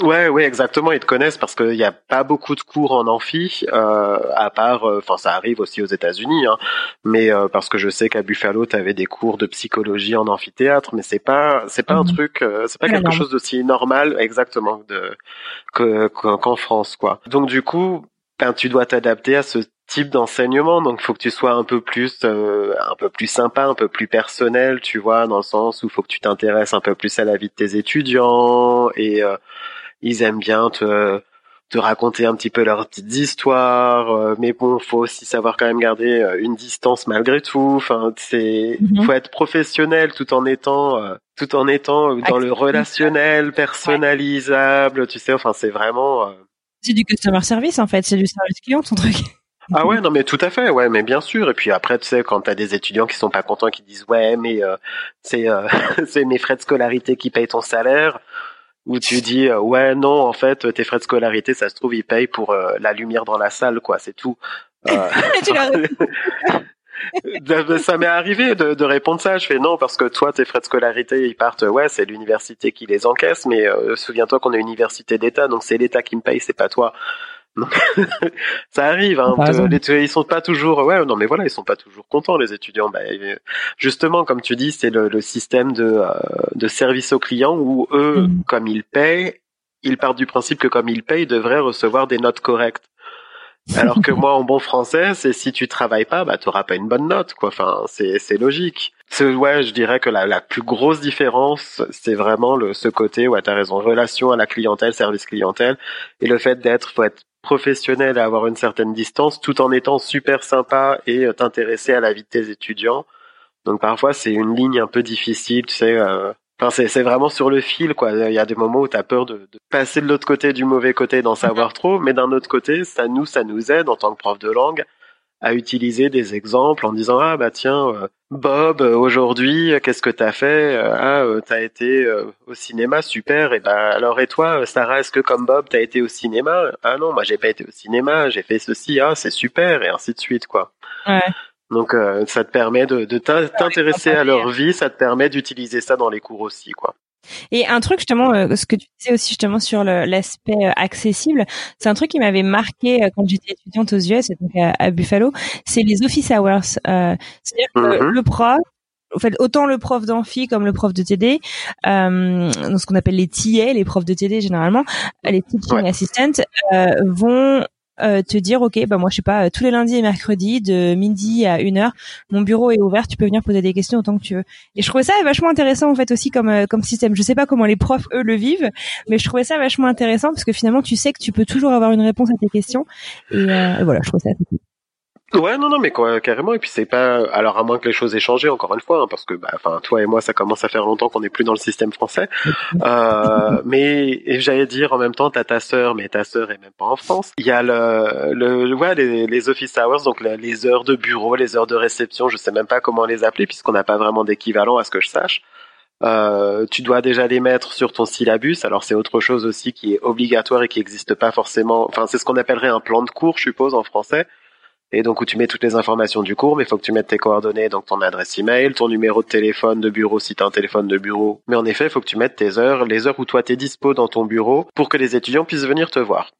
Ouais, ouais, exactement. Ils te connaissent parce qu'il n'y a pas beaucoup de cours en amphi, euh, à part, euh, enfin, ça arrive aussi aux États-Unis, hein, mais euh, parce que je sais qu'à Buffalo, tu avais des cours de psychologie en amphithéâtre, mais c'est pas, c'est pas un mmh. truc, euh, c'est pas quelque chose d'aussi normal, exactement, de que qu'en France, quoi. Donc du coup, ben, tu dois t'adapter à ce type d'enseignement donc faut que tu sois un peu plus euh, un peu plus sympa un peu plus personnel tu vois dans le sens où faut que tu t'intéresses un peu plus à la vie de tes étudiants et euh, ils aiment bien te te raconter un petit peu leurs petites histoires euh, mais bon faut aussi savoir quand même garder une distance malgré tout. Enfin c'est mhm. faut être professionnel tout en étant tout en étant dans le relationnel personnalisable tu sais enfin c'est vraiment c'est du customer service en fait c'est du service client ton truc ah ouais, non mais tout à fait, ouais, mais bien sûr. Et puis après, tu sais, quand t'as des étudiants qui sont pas contents, qui disent ouais, mais euh, c'est euh, c'est mes frais de scolarité qui payent ton salaire, ou tu dis euh, ouais, non, en fait, tes frais de scolarité, ça se trouve, ils payent pour la lumière dans la salle, quoi, c'est tout. ça m'est arrivé de, de, répondre ça. Je fais non parce que toi, tes frais de scolarité, ils partent. Ouais, c'est l'université qui les encaisse, mais souviens-toi qu'on est université d'État, donc c'est l'État qui me paye, c'est pas toi. Ça arrive. Hein, ils sont pas toujours. Ouais, non, mais voilà, ils sont pas toujours contents les étudiants. Bah, justement, comme tu dis, c'est le, le, système de, euh, de service aux clients où eux, mm. comme ils payent, ils partent du principe que comme ils payent, ils devraient recevoir des notes correctes. Alors que moi, en bon français, c'est si tu travailles pas, bah t'auras pas une bonne note, quoi. Enfin, c'est c'est logique. Ouais, je dirais que la, la plus grosse différence, c'est vraiment le ce côté, ouais, t'as raison, relation à la clientèle, service clientèle, et le fait d'être, faut être professionnel et avoir une certaine distance, tout en étant super sympa et euh, t'intéresser à la vie de tes étudiants. Donc parfois c'est une ligne un peu difficile, tu sais. Euh, enfin c'est c'est vraiment sur le fil quoi. Il y a des moments où t'as peur de, de, passer de l'autre côté du mauvais côté, d'en savoir mhm. trop, mais d'un autre côté ça nous ça nous aide en tant que prof de langue à utiliser des exemples en disant ah bah tiens euh, Bob aujourd'hui qu'est-ce que t'as fait ah t'as été au cinéma super et bah alors et toi Sarah est-ce que comme Bob t'as été au cinéma? Ah non moi j'ai pas été au cinéma j'ai fait ceci ah c'est super et ainsi de suite quoi ouais. Donc euh, ça te permet de, de t'intéresser à leur vie, ça te permet d'utiliser ça dans les cours aussi, quoi. Et un truc justement, euh, ce que tu disais aussi justement sur l'aspect euh, accessible, c'est un truc qui m'avait marqué quand j'étais étudiante aux US, donc à, Buffalo, c'est les office hours. C'est-à-dire que mm-hmm. le prof, en fait, autant le prof d'amphi comme le prof de TD, euh, ce qu'on appelle les TA, les profs de TD généralement, les teaching assistants, vont euh, te dire ok bah moi je sais pas tous les lundis et mercredis de midi à une heure mon bureau est ouvert tu peux venir poser des questions autant que tu veux. Et je trouvais ça vachement intéressant en fait aussi comme euh, comme système. Je sais pas comment les profs eux le vivent mais je trouvais ça vachement intéressant parce que finalement tu sais que tu peux toujours avoir une réponse à tes questions. Et, euh, voilà je trouvais ça Ouais, non, non, mais quoi, carrément. Et puis c'est pas, alors à moins que les choses aient changé, encore une fois, hein, parce que, bah, enfin, toi et moi, ça commence à faire longtemps qu'on n'est plus dans le système français. Euh, mais j'allais dire en même temps, t'as ta sœur, mais ta sœur est même pas en France. Il y a le, le, ouais, les, les office hours, donc les heures de bureau, les heures de réception. Je sais même pas comment les appeler puisqu'on n'a pas vraiment d'équivalent à ce que je sache. Euh, tu dois déjà les mettre sur ton syllabus. Alors c'est autre chose aussi qui est obligatoire et qui n'existe pas forcément. Enfin, c'est ce qu'on appellerait un plan de cours, je suppose, en français et donc où tu mets toutes les informations du cours, mais il faut que tu mettes tes coordonnées, donc ton adresse email, ton numéro de téléphone de bureau si tu as un téléphone de bureau. Mais en effet, il faut que tu mettes tes heures, les heures où toi t'es dispo dans ton bureau pour que les étudiants puissent venir te voir.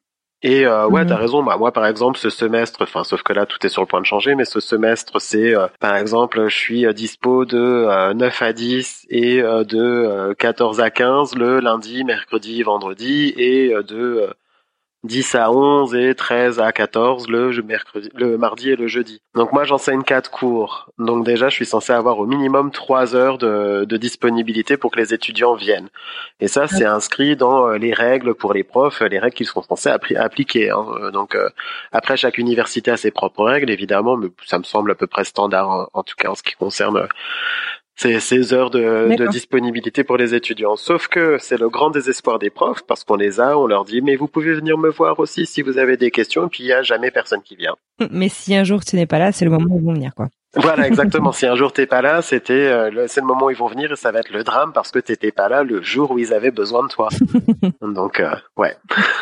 Et euh, ouais, t'as mhm. raison. Bah moi, par exemple, ce semestre, enfin, sauf que là, tout est sur le point de changer, mais ce semestre, c'est, euh, par exemple, je suis euh, dispo de 9 à 10 et de 14 à 15 le lundi, mercredi, vendredi, et de 10 à 11 et 13 à 14 le mercredi, le mardi et le jeudi. Donc moi j'enseigne quatre cours. Donc déjà je suis censé avoir au minimum trois heures de, de disponibilité pour que les étudiants viennent. Et ça c'est inscrit dans euh, les règles pour les profs, les règles qu'ils sont censés appliquer. Hein. Donc euh, après chaque université a ses propres règles évidemment, mais ça me semble à peu près standard en tout cas en ce qui concerne c'est ces heures de, de, disponibilité pour les étudiants. Sauf que c'est le grand désespoir des profs parce qu'on les a, on leur dit mais vous pouvez venir me voir aussi si vous avez des questions et puis il y a jamais personne qui vient. Mais si un jour tu n'es pas là, c'est le moment où ils vont venir quoi. Voilà exactement. si un jour t'es pas là, c'était euh, c'est le moment où ils vont venir et ça va être le drame parce que t'étais pas là le jour où ils avaient besoin de toi. Donc euh, ouais.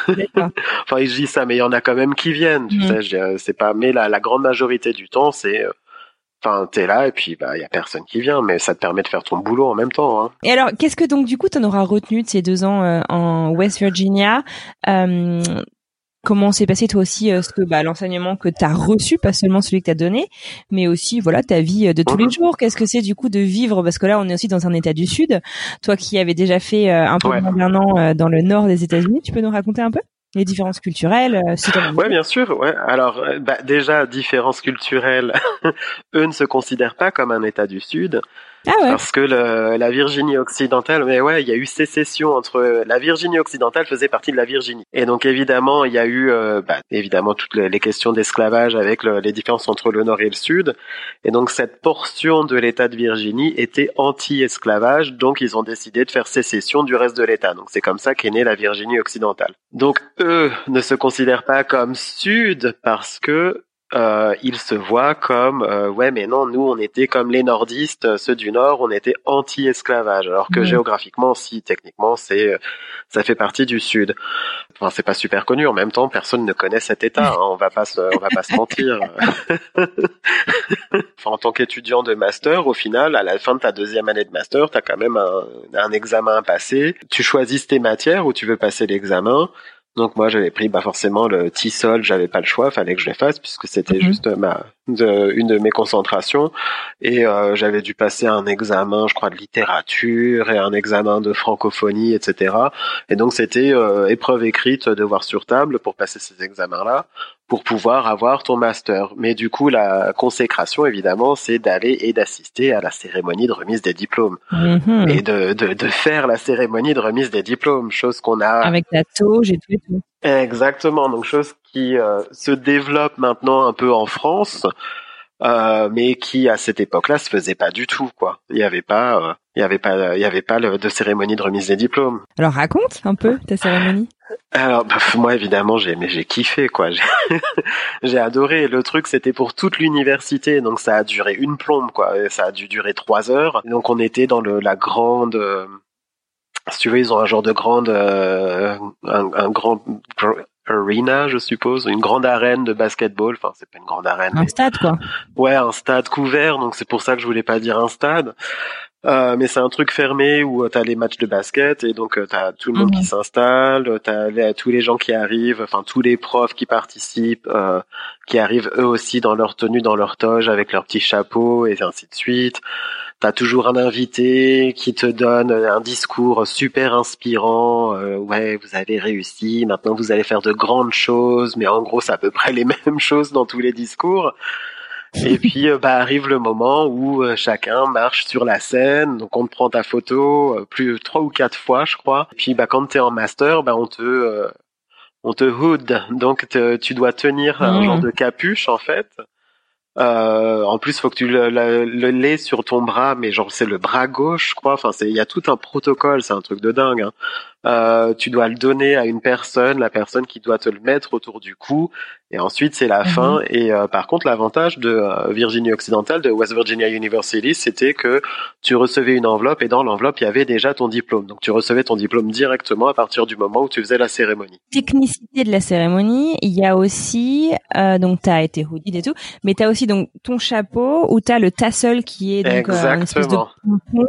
enfin je dis ça, mais il y en a quand même qui viennent. Tu mm. sais, c'est pas. Mais la, la grande majorité du temps, c'est euh, Enfin, t'es là et puis bah y a personne qui vient, mais ça te permet de faire ton boulot en même temps. Hein. Et alors, qu'est-ce que donc du coup t'en auras retenu de ces deux ans euh, en West Virginia? Euh, Comment s'est passé toi aussi euh, ce que bah, l'enseignement que t'as reçu, pas seulement celui que t'as donné, mais aussi voilà ta vie de tous les mhm. jours? Qu'est-ce que c'est du coup de vivre? Parce que là, on est aussi dans un État du Sud. Toi qui avais déjà fait un peu moins d'un an dans le nord des États-Unis, tu peux nous raconter un peu? Les différences culturelles euh, Ouais, bien sûr. Ouais. Alors, euh, bah, déjà, différences culturelles, eux ne se considèrent pas comme un État du Sud. Ah ouais. Parce que le, la Virginie occidentale, mais ouais, il y a eu sécession entre la Virginie occidentale faisait partie de la Virginie, et donc évidemment il y a eu, euh, bah, évidemment toutes les questions d'esclavage avec les différences entre le Nord et le Sud, et donc cette portion de l'État de Virginie était anti-esclavage, donc ils ont décidé de faire sécession du reste de l'État. Donc c'est comme ça qu'est née la Virginie occidentale. Donc eux ne se considèrent pas comme Sud parce que euh, ils se voient comme euh, ouais mais non nous on était comme les nordistes euh, ceux du nord on était anti-esclavage. Alors que géographiquement si techniquement c'est ça fait partie du sud. Enfin c'est pas super connu. En même temps personne ne connaît cet état hein, on va pas se, on va pas se mentir. Enfin en tant qu'étudiant de master au final à la fin de ta deuxième année de master tu as quand même un, un examen à passer. Tu choisis tes matières où tu veux passer l'examen? Donc moi j'avais pris bah forcément le T-sol, j'avais pas le choix, fallait que je le fasse puisque c'était mhm. juste ma de, une de mes concentrations et euh, j'avais dû passer un examen, je crois de littérature et un examen de francophonie, etc. Et donc c'était euh, épreuve écrite, devoir sur table pour passer ces examens-là pour pouvoir avoir ton master. Mais du coup, la consécration, évidemment, c'est d'aller et d'assister à la cérémonie de remise des diplômes Mhm. et de, de, de faire la cérémonie de remise des diplômes, chose qu'on a Avec ta toge et tout et tout. exactement, donc chose qui euh, se développe maintenant un peu en France, euh, mais qui à cette époque-là se faisait pas du tout, quoi. Il y avait pas, euh, il y avait pas, il y avait pas le, de cérémonie de remise des diplômes. Alors raconte un peu ta cérémonie. Alors, bah, moi, évidemment, j'ai, mais j'ai kiffé, quoi. J'ai, j'ai adoré. Le truc, c'était pour toute l'université, donc ça a duré une plombe, quoi. Et ça a dû durer trois heures. Donc, on était dans le, la grande, euh, si tu veux, ils ont un genre de grande, euh, un, un grand gr- arena, je suppose, une grande arène de basketball. Enfin, c'est pas une grande arène, Un mais stade quoi. Ouais, un stade couvert, donc c'est pour ça que je voulais pas dire un stade. Euh, mais c'est un truc fermé où tu t'as les matchs de basket et donc euh, t'as tout le monde Mhm. qui s'installe, t'as les- tous les gens qui arrivent, enfin tous les profs qui participent, euh, qui arrivent eux aussi dans leur tenue, dans leur toge avec leur petit chapeau et ainsi de suite. T'as toujours un invité qui te donne un discours super inspirant. euh, ouais, vous avez réussi. Maintenant, vous allez faire de grandes choses. Mais en gros, c'est à peu près les mêmes choses dans tous les discours. Et puis, euh, bah, arrive le moment où euh, chacun marche sur la scène. Donc, on te prend ta photo euh, plus trois ou quatre fois, je crois. Et puis, bah, quand t'es en master, bah, on te euh, on te hood. Donc, te- tu dois tenir un Mhm. genre de capuche, en fait. Euh, en plus, faut que tu le, le, le l'aies sur ton bras, mais genre c'est le bras gauche, je crois. Enfin, c'est il y a tout un protocole, c'est un truc de dingue. hein. Euh, tu dois le donner à une personne, la personne qui doit te le mettre autour du cou, et ensuite c'est la Mhm. fin. Et euh, par contre, l'avantage de euh, Virginie occidentale, de West Virginia University, c'était que tu recevais une enveloppe et dans l'enveloppe il y avait déjà ton diplôme. Donc tu recevais ton diplôme directement à partir du moment où tu faisais la cérémonie. Technicité de la cérémonie, il y a aussi euh, donc t'as été hooded et tout, mais t'as aussi donc ton chapeau où t'as le tassel qui est donc euh, une espèce de pompon.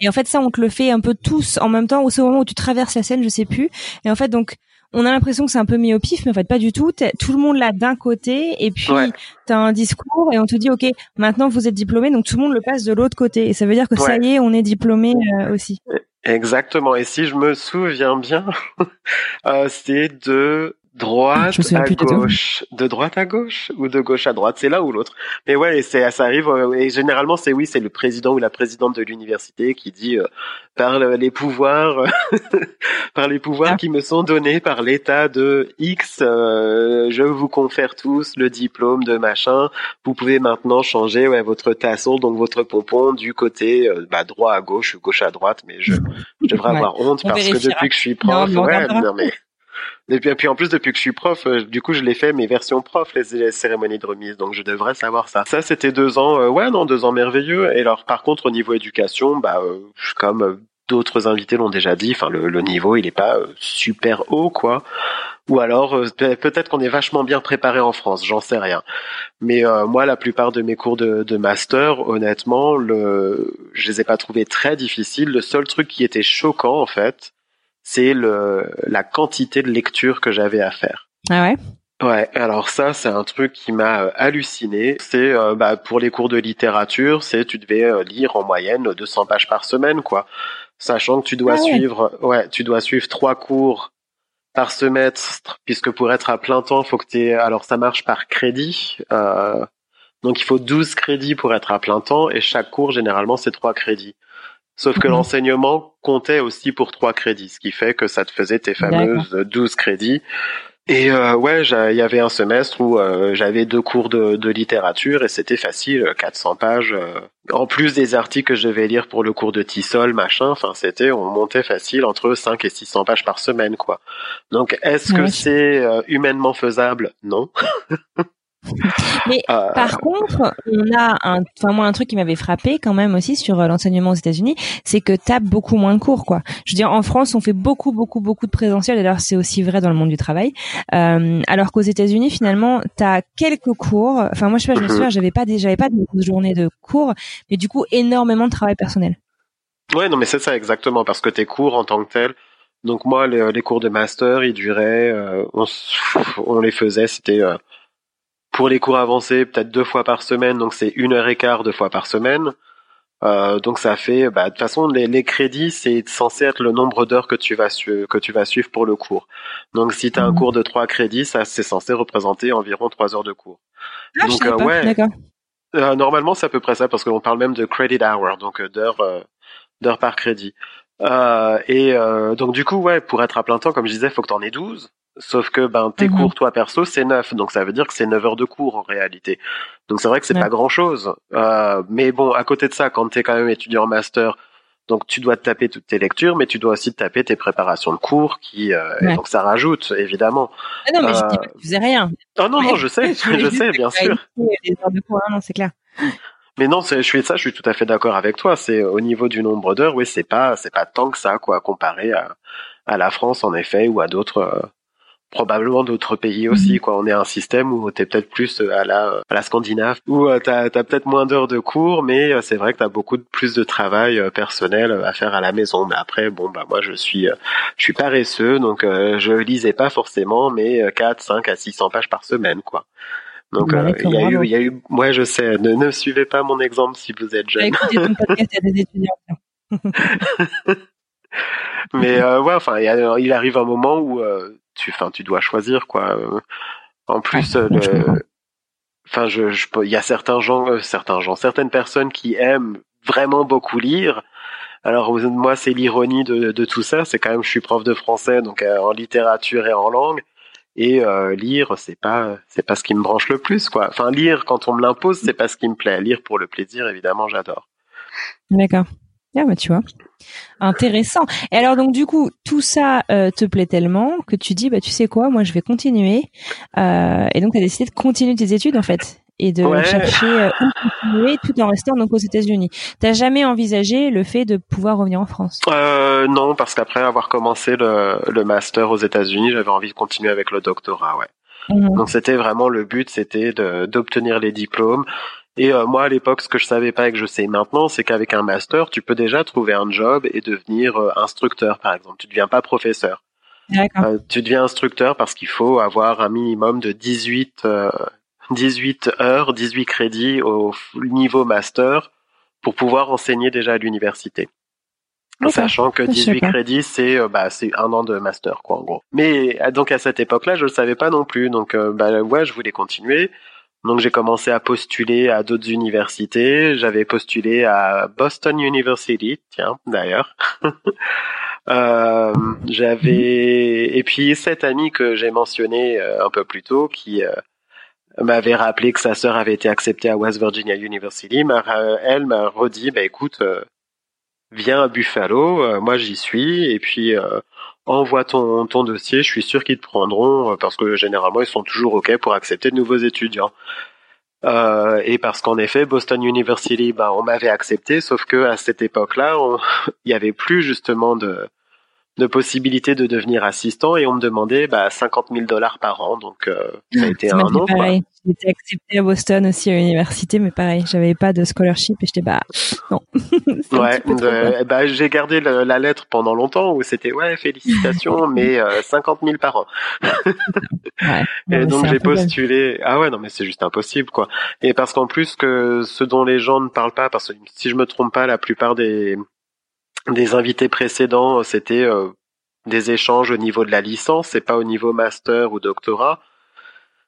Et en fait ça on te le fait un peu tous en même temps au moment où tu traverses la scène, je sais plus. Et en fait donc on a l'impression que c'est un peu mis au pif, mais en fait pas du tout. Tout le monde là d'un côté et puis Ouais. t'as un discours et on te dit ok maintenant vous êtes diplômé donc tout le monde le passe de l'autre côté et ça veut dire que ça y est on est diplômé euh, aussi. Exactement. Et si je me souviens bien, euh, c'est de droite Je à gauche, de droite à gauche ou de gauche à droite, c'est l'un ou l'autre. Mais ouais, et c'est ça arrive. euh, et généralement, c'est oui, c'est le président ou la présidente de l'université qui dit euh, par le- les pouvoirs, par les pouvoirs Ah. qui me sont donnés par l'État de X, euh, je vous confère tous le diplôme de machin. Vous pouvez maintenant changer ouais, votre tassel, donc votre pompon, du côté euh, bah, droit à gauche ou gauche à droite. Mais je, je devrais Ouais. avoir honte On parce que depuis que je suis prof, ouais, non, mais et puis, en plus depuis que je suis prof, euh, du coup je l'ai fait mes versions prof les, cérémonies de remise, donc je devrais savoir ça. Ça c'était deux ans, euh, ouais non deux ans merveilleux. Et alors par contre au niveau éducation, bah euh, comme euh, d'autres invités l'ont déjà dit, enfin le, niveau il est pas super haut quoi. Ou alors pe- peut-être qu'on est vachement bien préparé en France, j'en sais rien. Mais moi la plupart de mes cours de, de master, honnêtement, le, je les ai pas trouvés très difficiles. Le seul truc qui était choquant en fait, c'est le la quantité de lecture que j'avais à faire. Ah ouais? Ouais, alors ça c'est un truc qui m'a euh, halluciné. C'est euh, bah, pour les cours de littérature, c'est tu devais euh, lire en moyenne 200 pages par semaine quoi. Sachant que tu dois Ah ouais. suivre ouais, tu dois suivre trois cours par semestre puisque pour être à plein temps, faut que tu alors ça marche par crédit. Euh, donc il faut 12 crédits pour être à plein temps et chaque cours généralement c'est trois crédits. Sauf que Mhm. l'enseignement comptait aussi pour trois crédits, ce qui fait que ça te faisait tes fameuses 12 crédits. Et euh, ouais, il y avait un semestre où euh, j'avais deux cours de, de littérature et c'était facile, 400 pages. euh, en plus des articles que je devais lire pour le cours de Tissol, machin, enfin c'était, on montait facile entre 5 et 600 pages par semaine, quoi. Donc est-ce que c'est euh, humainement faisable? Non. Mais Euh, Par contre, on a un, enfin moi un truc qui m'avait frappé quand même aussi sur euh, l'enseignement aux États-Unis, c'est que t'as beaucoup moins de cours quoi. Je veux dire en France on fait beaucoup beaucoup beaucoup de présentiel, d'ailleurs c'est aussi vrai dans le monde du travail, euh, alors qu'aux États-Unis finalement t'as quelques cours. Enfin moi je sais pas, je me Mhm. souviens j'avais pas j'avais pas de journée de cours, mais du coup énormément de travail personnel. Ouais, non, mais c'est ça exactement, parce que tes cours en tant que tels. Donc moi, les, les cours de master, ils duraient, euh, on, les faisait, c'était euh, pour les cours avancés, peut-être deux fois par semaine, donc c'est une heure et quart deux fois par semaine. Euh, donc ça fait, bah, de toute façon, les, les crédits, c'est censé être le nombre d'heures que tu vas suivre, que tu vas suivre pour le cours. Donc si tu as un Mhm. cours de trois crédits, ça c'est censé représenter environ trois heures de cours. Ah, Donc, euh, pas. ouais. Euh, normalement, c'est à peu près ça parce qu'on parle même de credit hour, donc d'heures euh, d'heures par crédit. Euh, et euh, donc du coup, ouais, pour être à plein temps, comme je disais, faut que t'en aies 12. Sauf que ben tes Mhm. cours toi perso c'est 9, donc ça veut dire que c'est 9 heures de cours en réalité. Donc c'est vrai que c'est Ouais. pas grand chose. Euh, mais bon, à côté de ça, quand t'es quand même étudiant en master, donc tu dois te taper toutes tes lectures, mais tu dois aussi te taper tes préparations de cours, qui euh, et donc ça rajoute évidemment. Ah non, mais je dis Euh, pas que tu faisais rien. Oh non non, je sais, je sais bien sûr. ici, Les heures de cours, hein, non, c'est clair. Mais non, c'est- je suis ça, je suis tout à fait d'accord avec toi. C'est au niveau du nombre d'heures, oui, c'est pas, c'est pas tant que ça, quoi, comparé à, à la France, en effet, ou à d'autres, euh, probablement d'autres pays aussi, quoi. On est un système où t'es peut-être plus euh, à la, à la Scandinave, où euh, t'as, t'as peut-être moins d'heures de cours, mais euh, c'est vrai que t'as beaucoup de, plus de travail personnel à faire à la maison. Mais après, bon, bah, moi, je suis, je suis paresseux, donc je lisais pas forcément, mais euh, 4, 5 à 600 pages par semaine, quoi. Donc, Bah, euh, il y a eu, il y a eu, ouais, je sais, ne, ne suivez pas mon exemple si vous êtes J'ai jeune. écouté ton podcast à des étudiants. Mais euh, ouais, enfin, il arrive un moment où euh, tu, enfin, tu dois choisir quoi. Euh, En plus, Ouais, euh, le, enfin, je, je, il y a certains gens, euh, certains gens, certaines personnes qui aiment vraiment beaucoup lire. Alors moi, c'est l'ironie de, de tout ça. C'est quand même, je suis prof de français, donc euh, en littérature et en langue. Et euh, lire, c'est pas, c'est pas ce qui me branche le plus, quoi. Enfin, lire quand on me l'impose, c'est pas ce qui me plaît. Lire pour le plaisir, évidemment, j'adore. D'accord. Ah bah tu vois. Intéressant. Et alors donc du coup tout ça euh, te plaît tellement que tu dis bah tu sais quoi moi je vais continuer euh, et donc tu as décidé de continuer tes études en fait et de Ouais. chercher euh, où continuer tout en restant donc aux États-Unis. T'as jamais envisagé le fait de pouvoir revenir en France? Euh, non, parce qu'après avoir commencé le, le master aux États-Unis, j'avais envie de continuer avec le doctorat, ouais. Mhm. Donc c'était vraiment le but, c'était d'obtenir les diplômes. Et euh, moi à l'époque, ce que je savais pas et que je sais maintenant, c'est qu'avec un master, tu peux déjà trouver un job et devenir euh, instructeur, par exemple. Tu deviens pas professeur. Euh, tu deviens instructeur parce qu'il faut avoir un minimum de 18, euh, 18 heures, 18 crédits au niveau master pour pouvoir enseigner déjà à l'université. Sachant que Je sais 18 pas. crédits, c'est euh, bah, c'est un an de master, quoi, en gros. Mais euh, donc à cette époque-là, je le savais pas non plus. Donc euh, bah ouais, je voulais continuer. Donc j'ai commencé à postuler à d'autres universités. J'avais postulé à Boston University, tiens, d'ailleurs. Euh, j'avais et puis cette amie que j'ai mentionnée euh, un peu plus tôt, qui euh, m'avait rappelé que sa sœur avait été acceptée à West Virginia University, elle m'a redit, bah écoute, euh, viens à Buffalo, moi j'y suis, et puis envoie ton, dossier, je suis sûr qu'ils te prendront, euh, parce que généralement ils sont toujours OK pour accepter de nouveaux étudiants. Euh, et parce qu'en effet, Boston University, bah, on m'avait accepté, sauf que à cette époque-là, il y avait plus justement de, de possibilité de devenir assistant, et on me demandait bah, 50 000 dollars par an, donc euh, ça a été Tu un. Quoi. pareil. J'étais acceptée à Boston aussi à l'université mais pareil j'avais pas de scholarship et j'étais bah non. Ouais, eh ben, j'ai gardé le- la lettre pendant longtemps où c'était ouais félicitations mais euh, 50 000 par an. Ouais. Et donc j'ai postulé. Ah ouais non mais c'est juste impossible quoi. Et parce qu'en plus que ce dont les gens ne parlent pas parce que si je me trompe pas la plupart des des invités précédents c'était euh, des échanges au niveau de la licence, c'est pas au niveau master ou doctorat.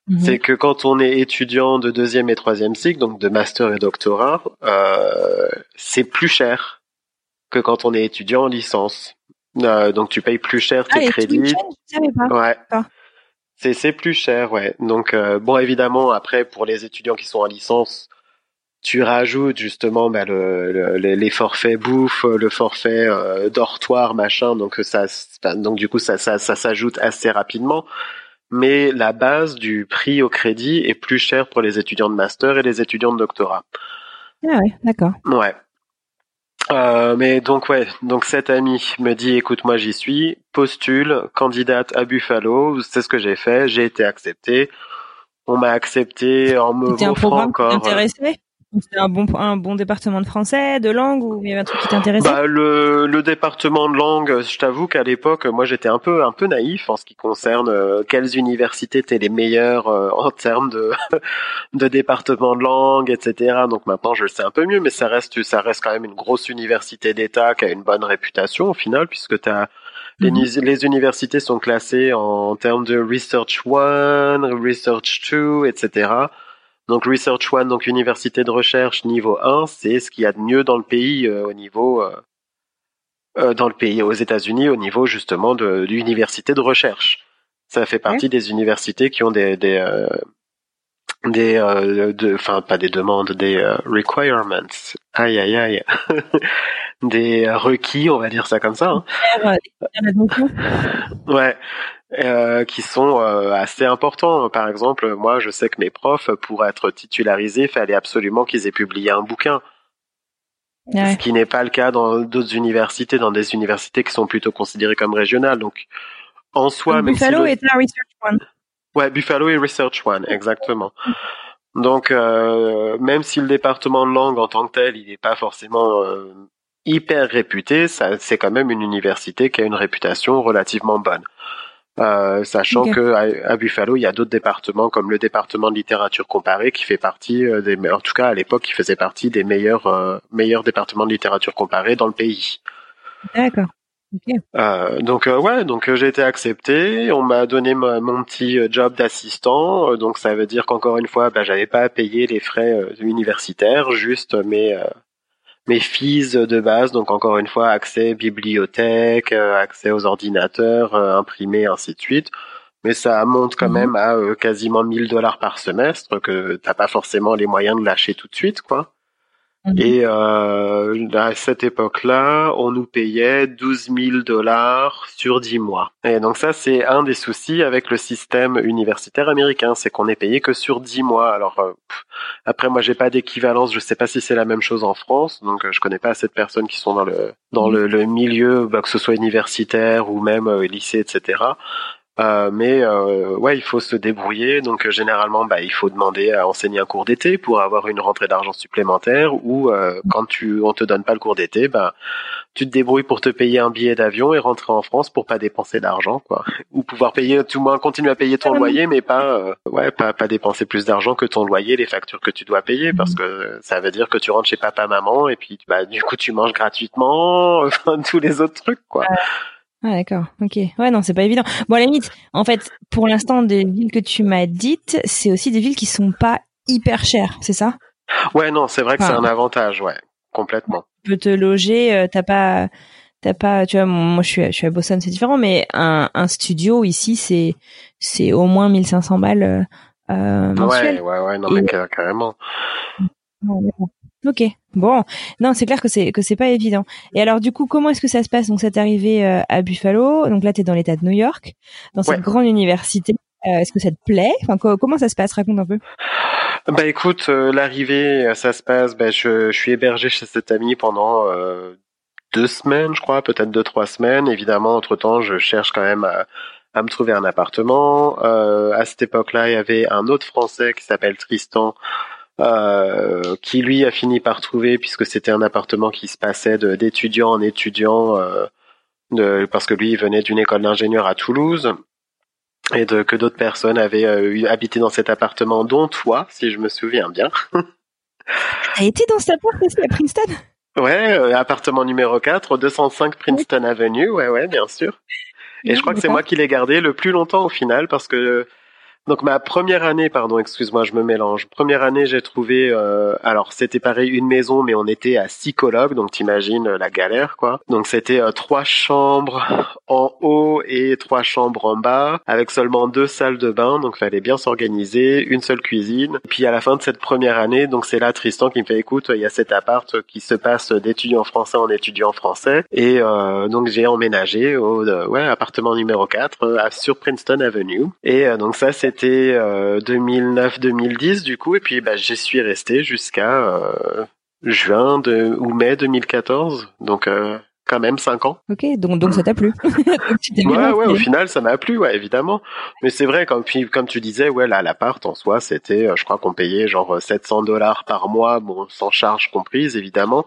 Mhm. C'est que quand on est étudiant de deuxième et troisième cycle, donc de master et doctorat, euh, c'est plus cher que quand on est étudiant en licence. Euh, donc tu payes plus cher Ah, tes les crédits. Ouais. C'est c'est plus cher, ouais. Donc euh, bon, évidemment, après pour les étudiants qui sont en licence, tu rajoutes justement bah, le, le- les, forfaits bouffe, le forfait euh, dortoir, machin. Donc ça, enfin, donc du coup ça ça, ça s'ajoute assez rapidement. Mais la base du prix au crédit est plus cher pour les étudiants de master et les étudiants de doctorat. Ah ouais, d'accord. Ouais. Euh, mais donc ouais, donc cette amie me dit écoute moi j'y suis, postule, candidate à Buffalo, c'est ce que j'ai fait, j'ai été accepté. On m'a accepté en me offrant encore. euh, C'était un bon, un bon département de français, de langue, ou il y avait un truc qui t'intéressait? Bah, le, le département de langue, je t'avoue qu'à l'époque, moi j'étais un peu un peu naïf en ce qui concerne euh, quelles universités étaient les meilleures euh, en termes de de département de langue, etc. Donc maintenant je le sais un peu mieux, mais ça reste ça reste quand même une grosse université d'État qui a une bonne réputation au final, puisque t'as les, mhm. les, universités sont classées en termes de Research One, Research Two, etc. Donc Research One, donc université de recherche niveau 1, c'est ce qu'il y a de mieux dans le pays euh, au niveau euh, euh, dans le pays aux États-Unis au niveau justement de d'université de recherche. Ça fait partie des universités qui ont des des euh, des de enfin pas des demandes des requirements. Aïe aïe aïe. Des requis on va dire ça comme ça hein. ouais euh, qui sont euh, assez importants. Par exemple, moi, je sais que mes profs, pour être titularisés, fallait absolument qu'ils aient publié un bouquin. Ce qui n'est pas le cas dans d'autres universités, dans des universités qui sont plutôt considérées comme régionales. Donc, en soi, Donc, Buffalo est la Research One. Ouais, Buffalo et Research One, exactement. Donc, euh, même si le département de langue en tant que tel, il n'est pas forcément hyper réputé, ça, c'est quand même une université qui a une réputation relativement bonne. Euh, sachant que à, Buffalo, il y a d'autres départements comme le département de littérature comparée qui fait partie euh, des, en tout cas à l'époque, qui faisait partie des meilleurs euh, meilleurs départements de littérature comparée dans le pays. D'accord. Euh, donc ouais, donc j'ai été accepté. On m'a donné mon petit job d'assistant. donc ça veut dire qu'encore une fois, bah, j'avais pas à payer les frais universitaires, juste mes mes fees de base, donc encore une fois accès bibliothèque, euh, accès aux ordinateurs, euh, imprimés, ainsi de suite. Mais ça monte quand mhm. même à euh, quasiment 1000 dollars par semestre que t'as pas forcément les moyens de lâcher tout de suite, quoi. Mhm. Et euh, à cette époque-là, on nous payait 12 000 dollars sur 10 mois. Et donc ça, c'est un des soucis avec le système universitaire américain, c'est qu'on est payé que sur 10 mois. Alors euh, après, moi, j'ai pas d'équivalence, je sais pas si c'est la même chose en France, donc euh, je connais pas assez de personnes qui sont dans le dans le, le milieu, bah, que ce soit universitaire ou même lycée, etc. Euh, mais euh, ouais, il faut se débrouiller. Donc euh, généralement, bah, il faut demander à enseigner un cours d'été pour avoir une rentrée d'argent supplémentaire. Ou euh, quand tu on te donne pas le cours d'été, bah tu te débrouilles pour te payer un billet d'avion et rentrer en France pour pas dépenser d'argent, quoi. Ou pouvoir payer, tout moins continuer à payer ton loyer, mais pas ouais, pas pas dépenser plus d'argent que ton loyer, les factures que tu dois payer, parce que ça veut dire que tu rentres chez papa maman et puis bah du coup tu manges gratuitement, enfin tous les autres trucs, quoi. Ah d'accord, ok. Ouais, non, c'est pas évident. Bon, à la limite, en fait, pour l'instant, des villes que tu m'as dites, c'est aussi des villes qui sont pas hyper chères, c'est ça? Ouais, non, c'est vrai que c'est un avantage, ouais, complètement. Tu peux te loger, euh, t'as pas, t'as pas, tu vois, moi je suis, je suis à Boston, c'est différent, mais un, un studio ici, c'est, c'est au moins 1500 balles euh, euh Ouais, ouais, ouais, non, mais carrément. Ok. Bon, non, c'est clair que c'est que c'est pas évident. Et alors du coup, comment est-ce que ça se passe? Donc, c'est arrivé euh, à Buffalo. Donc là, tu es dans l'État de New York, dans cette grande université. Euh, est-ce que ça te plaît? Enfin, comment ça se passe? Raconte un peu. Bah écoute, euh, l'arrivée, ça se passe. Bah, je, je, suis hébergé chez cet ami pendant deux semaines, je crois, peut-être deux trois semaines. Évidemment, entre temps, je cherche quand même à, à me trouver un appartement. à cette époque-là, il y avait un autre Français qui s'appelle Tristan. Euh, qui lui a fini par trouver puisque c'était un appartement qui se passait d'étudiant en étudiant euh, de, parce que lui il venait d'une école d'ingénieur à Toulouse et de, que d'autres personnes avaient euh, habité dans cet appartement dont toi si je me souviens bien. T'as été dans cet appart aussi à Princeton? Ouais, appartement numéro 4, 205 Princeton Avenue, ouais ouais bien sûr. Et je crois que c'est moi qui l'ai gardé le plus longtemps au final parce que donc ma première année, pardon, excuse-moi, je me mélange. Première année, j'ai trouvé, euh, alors c'était pareil une maison, mais on était à six colocs, donc t'imagines la galère, quoi. Donc c'était euh, trois chambres en haut et trois chambres en bas, avec seulement deux salles de bain, donc fallait bien s'organiser, une seule cuisine. Puis à la fin de cette première année, donc c'est là Tristan qui me fait, écoute, il y a cet appart qui se passe d'étudiant français en étudiant français, et euh, donc j'ai emménagé au ouais appartement numéro 4 sur Princeton Avenue, et donc ça c'est c'était 2009-2010 euh, du coup, et puis bah, j'y suis resté jusqu'à euh, juin de, ou mai 2014, donc euh, quand même 5 ans. Ok, donc donc ça t'a plu. ouais, ouais, au final ça m'a plu, ouais, évidemment. Mais c'est vrai, comme puis comme tu disais, ouais, là l'appart en soi, c'était, je crois qu'on payait genre 700 dollars par mois, bon, sans charge comprise évidemment.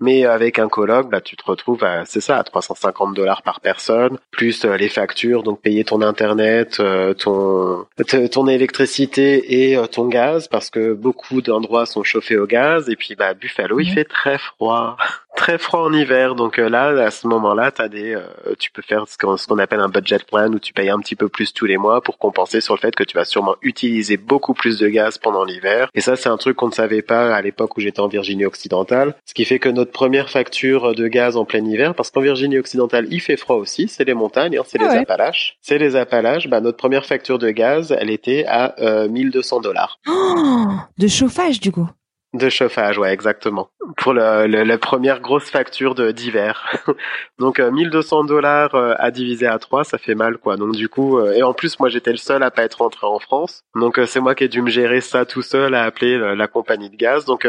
Mais avec un coloc, bah, tu te retrouves à, c'est ça, à 350 dollars par personne, plus euh, les factures, donc payer ton internet, euh, ton, ton électricité et euh, ton gaz, parce que beaucoup d'endroits sont chauffés au gaz. Et puis, bah, Buffalo, il fait très froid très froid en hiver. Donc euh, là, à ce moment-là, t'as des, euh, tu peux faire ce qu'on appelle un budget plan où tu payes un petit peu plus tous les mois pour compenser sur le fait que tu vas sûrement utiliser beaucoup plus de gaz pendant l'hiver. Et ça, c'est un truc qu'on ne savait pas à l'époque où j'étais en Virginie occidentale. Ce qui fait que notre première facture de gaz en plein hiver, parce qu'en Virginie occidentale, il fait froid aussi, c'est les montagnes, hein, c'est les ah Appalaches. C'est les Appalaches. Bah, notre première facture de gaz, elle était à euh, 1200 dollars. Oh, de chauffage, du coup. De chauffage, ouais, exactement. Pour le, la première grosse facture de d'hiver. Donc 1200 euh, dollars euh, à diviser à 3, ça fait mal, quoi. Donc du coup, euh, et en plus, moi j'étais le seul à pas être rentré en France. Donc c'est moi qui ai dû me gérer ça tout seul, à appeler la compagnie de gaz. Donc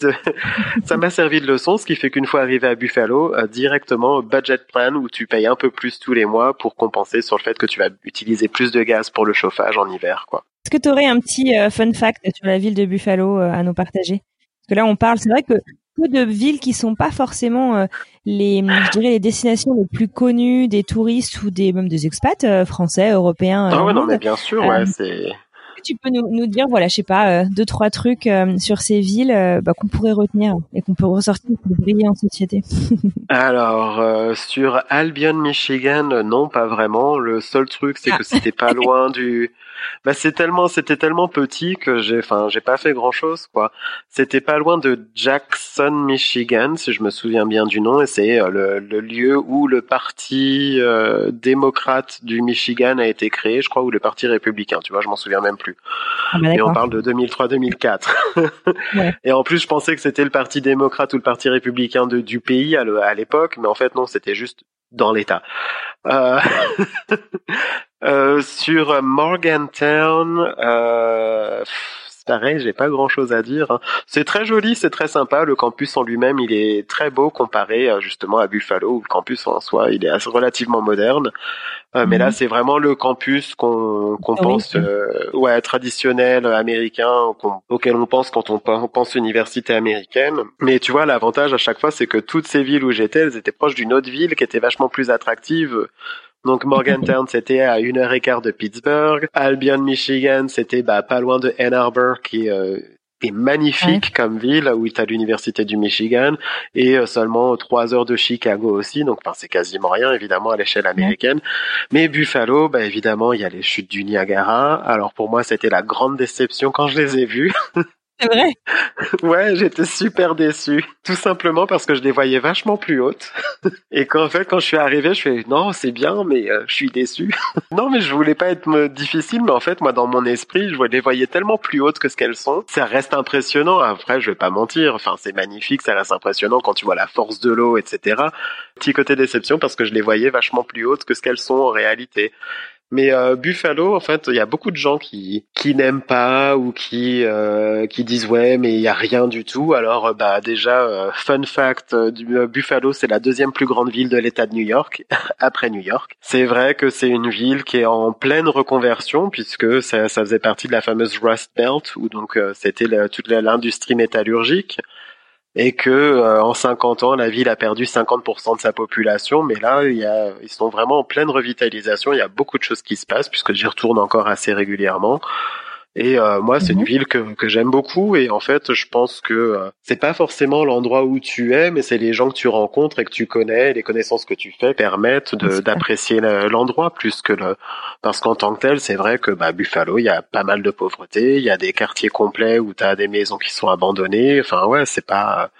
ça m'a servi de leçon, ce qui fait qu'une fois arrivé à Buffalo, directement budget plan où tu payes un peu plus tous les mois pour compenser sur le fait que tu vas utiliser plus de gaz pour le chauffage en hiver, quoi. Est-ce que tu aurais un petit euh, fun fact sur la ville de Buffalo euh, à nous partager? Parce que là, on parle, c'est vrai que peu de villes qui sont pas forcément euh, les, je dirais, les destinations les plus connues des touristes ou des même des expats français, européens. Ah ouais, non, mais bien sûr, ouais, c'est tu peux nous, nous, dire, voilà, je sais pas, deux trois trucs sur ces villes bah, qu'on pourrait retenir et qu'on peut ressortir pour briller en société? Alors sur Albion, Michigan, non, pas vraiment. Le seul truc, c'est ah. que c'était pas loin du bah c'est tellement c'était tellement petit que j'ai enfin j'ai pas fait grand chose quoi. C'était pas loin de Jackson, Michigan si je me souviens bien du nom et c'est euh, le, le, lieu où le parti euh, démocrate du Michigan a été créé, je crois ou le parti républicain, tu vois, je m'en souviens même plus. Ah et on parle de 2003-2004. Et en plus je pensais que c'était le parti démocrate ou le parti républicain de, du pays à l'époque, mais en fait non, c'était juste dans l'État. Euh... Euh, sur Morgantown, euh, c'est pareil, j'ai pas grand chose à dire. Hein. C'est très joli, c'est très sympa. Le campus en lui-même, il est très beau comparé euh, justement à Buffalo, où le campus en soi, il est relativement moderne. Euh, mais là, mhm. c'est vraiment le campus qu'on qu'on pense, euh, ouais, traditionnel américain, auquel on pense quand on pense université américaine. Mais tu vois, l'avantage à chaque fois, c'est que toutes ces villes où j'étais, elles étaient proches d'une autre ville qui était vachement plus attractive donc Morgantown, c'était à une heure et quart de Pittsburgh. Albion, Michigan, c'était bah, pas loin de Ann Arbor, qui euh, est magnifique comme ville, où tu as l'université du Michigan, et euh, seulement trois heures de Chicago aussi. Donc, c'est quasiment rien, évidemment, à l'échelle américaine. Mais Buffalo, bah, évidemment, il y a les chutes du Niagara. Alors pour moi, c'était la grande déception quand je les ai vues. C'est vrai Ouais, j'étais super déçu. Tout simplement parce que je les voyais vachement plus hautes. Et qu'en fait, quand je suis arrivé, je fais non, c'est bien, mais euh, je suis déçu. non, mais je voulais pas être difficile, mais en fait, moi, dans mon esprit, je les voyais tellement plus hautes que ce qu'elles sont. Ça reste impressionnant. Après, je vais pas mentir. Enfin, c'est magnifique, ça reste impressionnant quand tu vois la force de l'eau, etc. Petit côté déception parce que je les voyais vachement plus hautes que ce qu'elles sont en réalité. Mais euh, Buffalo, en fait, il y a beaucoup de gens qui qui n'aiment pas ou qui euh, qui disent ouais, mais il y a rien du tout. Alors, euh, bah déjà, fun fact, Buffalo, c'est la deuxième plus grande ville de l'État de New York après New York. C'est vrai que c'est une ville qui est en pleine reconversion puisque ça, ça faisait partie de la fameuse Rust Belt où donc c'était toute l'industrie métallurgique et que euh, en 50 ans la ville a perdu 50% de sa population. Mais là il y a, ils sont vraiment en pleine revitalisation. Il y a beaucoup de choses qui se passent puisque j'y retourne encore assez régulièrement et euh, moi, c'est une mhm. ville que, que j'aime beaucoup. Et en fait, je pense que euh, c'est pas forcément l'endroit où tu es, mais c'est les gens que tu rencontres et que tu connais, les connaissances que tu fais permettent d'apprécier l'endroit plus que le. Parce qu'en tant que tel, c'est vrai que bah, Buffalo, il y a pas mal de pauvreté, il y a des quartiers complets où tu as des maisons qui sont abandonnées. Enfin ouais, c'est pas.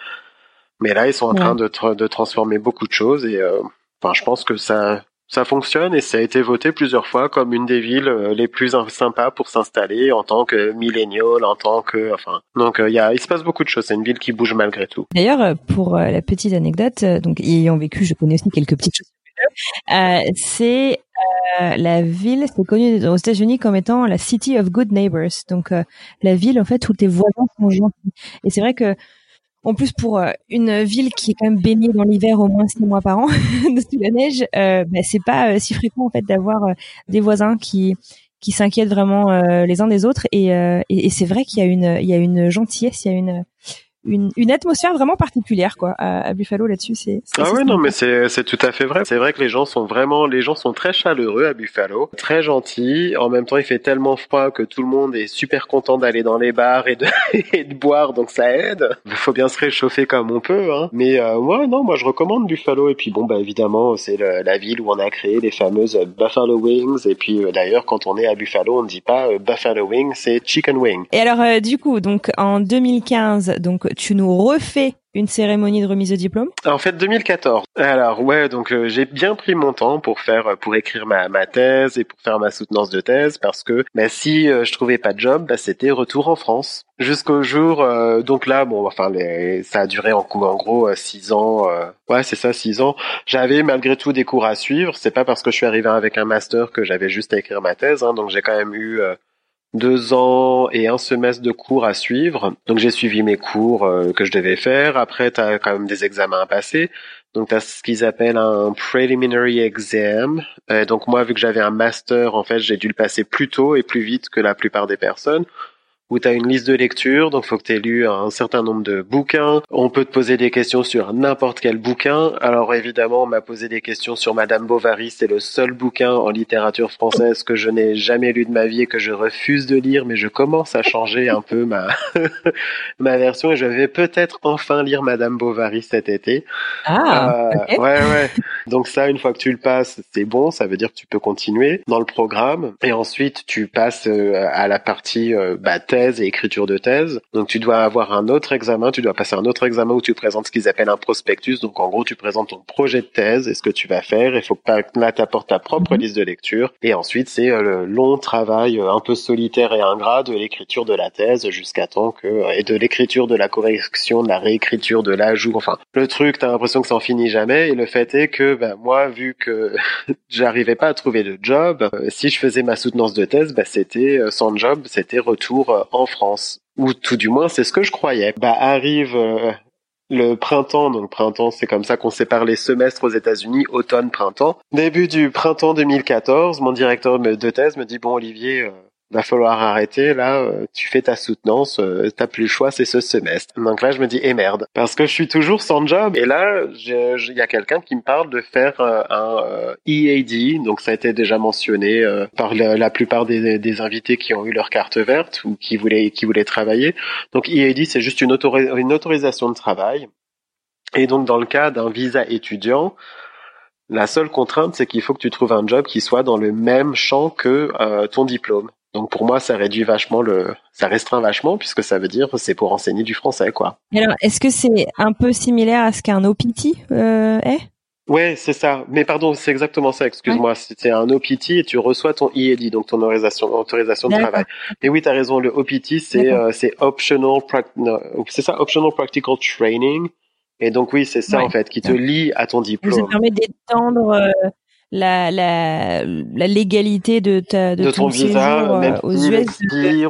Mais là, ils sont en train de, de transformer beaucoup de choses et. Euh, enfin, je pense que ça, ça fonctionne et ça a été voté plusieurs fois comme une des villes euh, les plus sympas pour s'installer en tant que millénial, en tant que, enfin, donc euh, il y a, il se passe beaucoup de choses. C'est une ville qui bouge malgré tout. D'ailleurs, euh, pour la petite anecdote, donc ayant vécu, je connais aussi quelques petites choses. C'est la ville, c'est connu aux États-Unis comme étant la City of Good Neighbors, donc la ville en fait où tes voisins sont gentils. Et c'est vrai que en plus pour euh, une ville qui est quand même baignée dans l'hiver au moins six mois par an sous la neige, euh, bah, c'est pas si fréquent en fait d'avoir des voisins qui qui s'inquiètent vraiment les uns des autres. Et, et, et c'est vrai qu'il y a une il y a une gentillesse, il y a une une, une atmosphère vraiment particulière quoi à, Buffalo là-dessus c'est ah ouais non mais c'est c'est tout à fait vrai. C'est vrai que les gens sont vraiment les gens sont très chaleureux à Buffalo très gentils. En même temps il fait tellement froid que tout le monde est super content d'aller dans les bars et de et de boire donc ça aide. Il faut bien se réchauffer comme on peut hein. Mais euh, ouais non moi je recommande Buffalo. Et puis bon bah évidemment c'est la ville où on a créé les fameuses Buffalo Wings. Et puis euh, d'ailleurs quand on est à Buffalo on ne dit pas euh, Buffalo Wings c'est Chicken Wing. Et alors euh, du coup donc en 2015 donc tu nous refais une cérémonie de remise de diplôme En fait, 2014. Alors ouais, donc euh, j'ai bien pris mon temps pour faire, pour écrire ma, ma thèse et pour faire ma soutenance de thèse parce que bah, si euh, je trouvais pas de job, bah, c'était retour en France jusqu'au jour. Euh, donc là, bon, enfin, ça a duré en, en gros six ans. ouais, c'est ça, six ans. J'avais malgré tout des cours à suivre. C'est pas parce que je suis arrivé avec un master que j'avais juste à écrire ma thèse. Hein, donc j'ai quand même eu deux ans et un semestre de cours à suivre. Donc j'ai suivi mes cours euh, que je devais faire. Après, tu as quand même des examens à passer. Donc tu as ce qu'ils appellent un preliminary exam. donc moi, vu que j'avais un master, en fait, j'ai dû le passer plus tôt et plus vite que la plupart des personnes où tu as une liste de lecture, donc faut que tu aies lu un certain nombre de bouquins. On peut te poser des questions sur n'importe quel bouquin. Alors évidemment, on m'a posé des questions sur Madame Bovary, c'est le seul bouquin en littérature française que je n'ai jamais lu de ma vie et que je refuse de lire, mais je commence à changer un peu ma ma version et je vais peut-être enfin lire Madame Bovary cet été. Ah, euh, ouais ouais. Donc ça, une fois que tu le passes, c'est bon, ça veut dire que tu peux continuer dans le programme et ensuite tu passes euh, à la partie euh, bah, thèse et écriture de thèse. Donc tu dois avoir un autre examen, tu dois passer un autre examen où tu présentes ce qu'ils appellent un prospectus. Donc en gros, tu présentes ton projet de thèse et ce que tu vas faire. Il faut que là, tu apportes ta propre mhm. liste de lecture. Et ensuite, c'est euh, le long travail euh, un peu solitaire et ingrat de l'écriture de la thèse jusqu'à temps que... Euh, et de l'écriture de la correction, de la réécriture, de l'ajout. Enfin, le truc, t'as l'impression que ça en finit jamais. Et le fait est que ben, moi, vu que j'arrivais pas à trouver de job, si je faisais ma soutenance de thèse, ben, c'était sans job, c'était retour en France. Ou tout du moins, c'est ce que je croyais. Bah arrive euh, le printemps, donc printemps, c'est comme ça qu'on sépare les semestres aux États-Unis, automne, printemps. Début du printemps 2014, mon directeur de thèse me dit bon Olivier, euh, va falloir arrêter là euh, tu fais ta soutenance euh, t'as plus le choix c'est ce semestre. Donc là je me dis eh merde. Parce que je suis toujours sans job. Et là il y a quelqu'un qui me parle de faire euh, un EAD donc ça a été déjà mentionné par la, plupart des, des, invités qui ont eu leur carte verte ou qui voulaient qui voulaient travailler. Donc EAD c'est juste une, une autorisation de travail. Et donc dans le cas d'un visa étudiant la seule contrainte, c'est qu'il faut que tu trouves un job qui soit dans le même champ que ton diplôme. Donc pour moi, ça réduit vachement le, ça restreint vachement puisque ça veut dire c'est pour enseigner du français, quoi. alors, est-ce que c'est un peu similaire à ce qu'un OPT euh, est? Ouais, c'est ça. Mais pardon, c'est exactement ça. Excuse-moi. C'est un OPT et tu reçois ton EAD, donc ton autorisation, autorisation de travail. Et oui, tu as raison. Le OPT, c'est euh, c'est optional, c'est ça, optional practical training. Et donc oui, c'est ça en fait qui te lie à ton diplôme. Ça permet d'étendre euh, la, la, la légalité de, ta, de, ton, visa, même aux US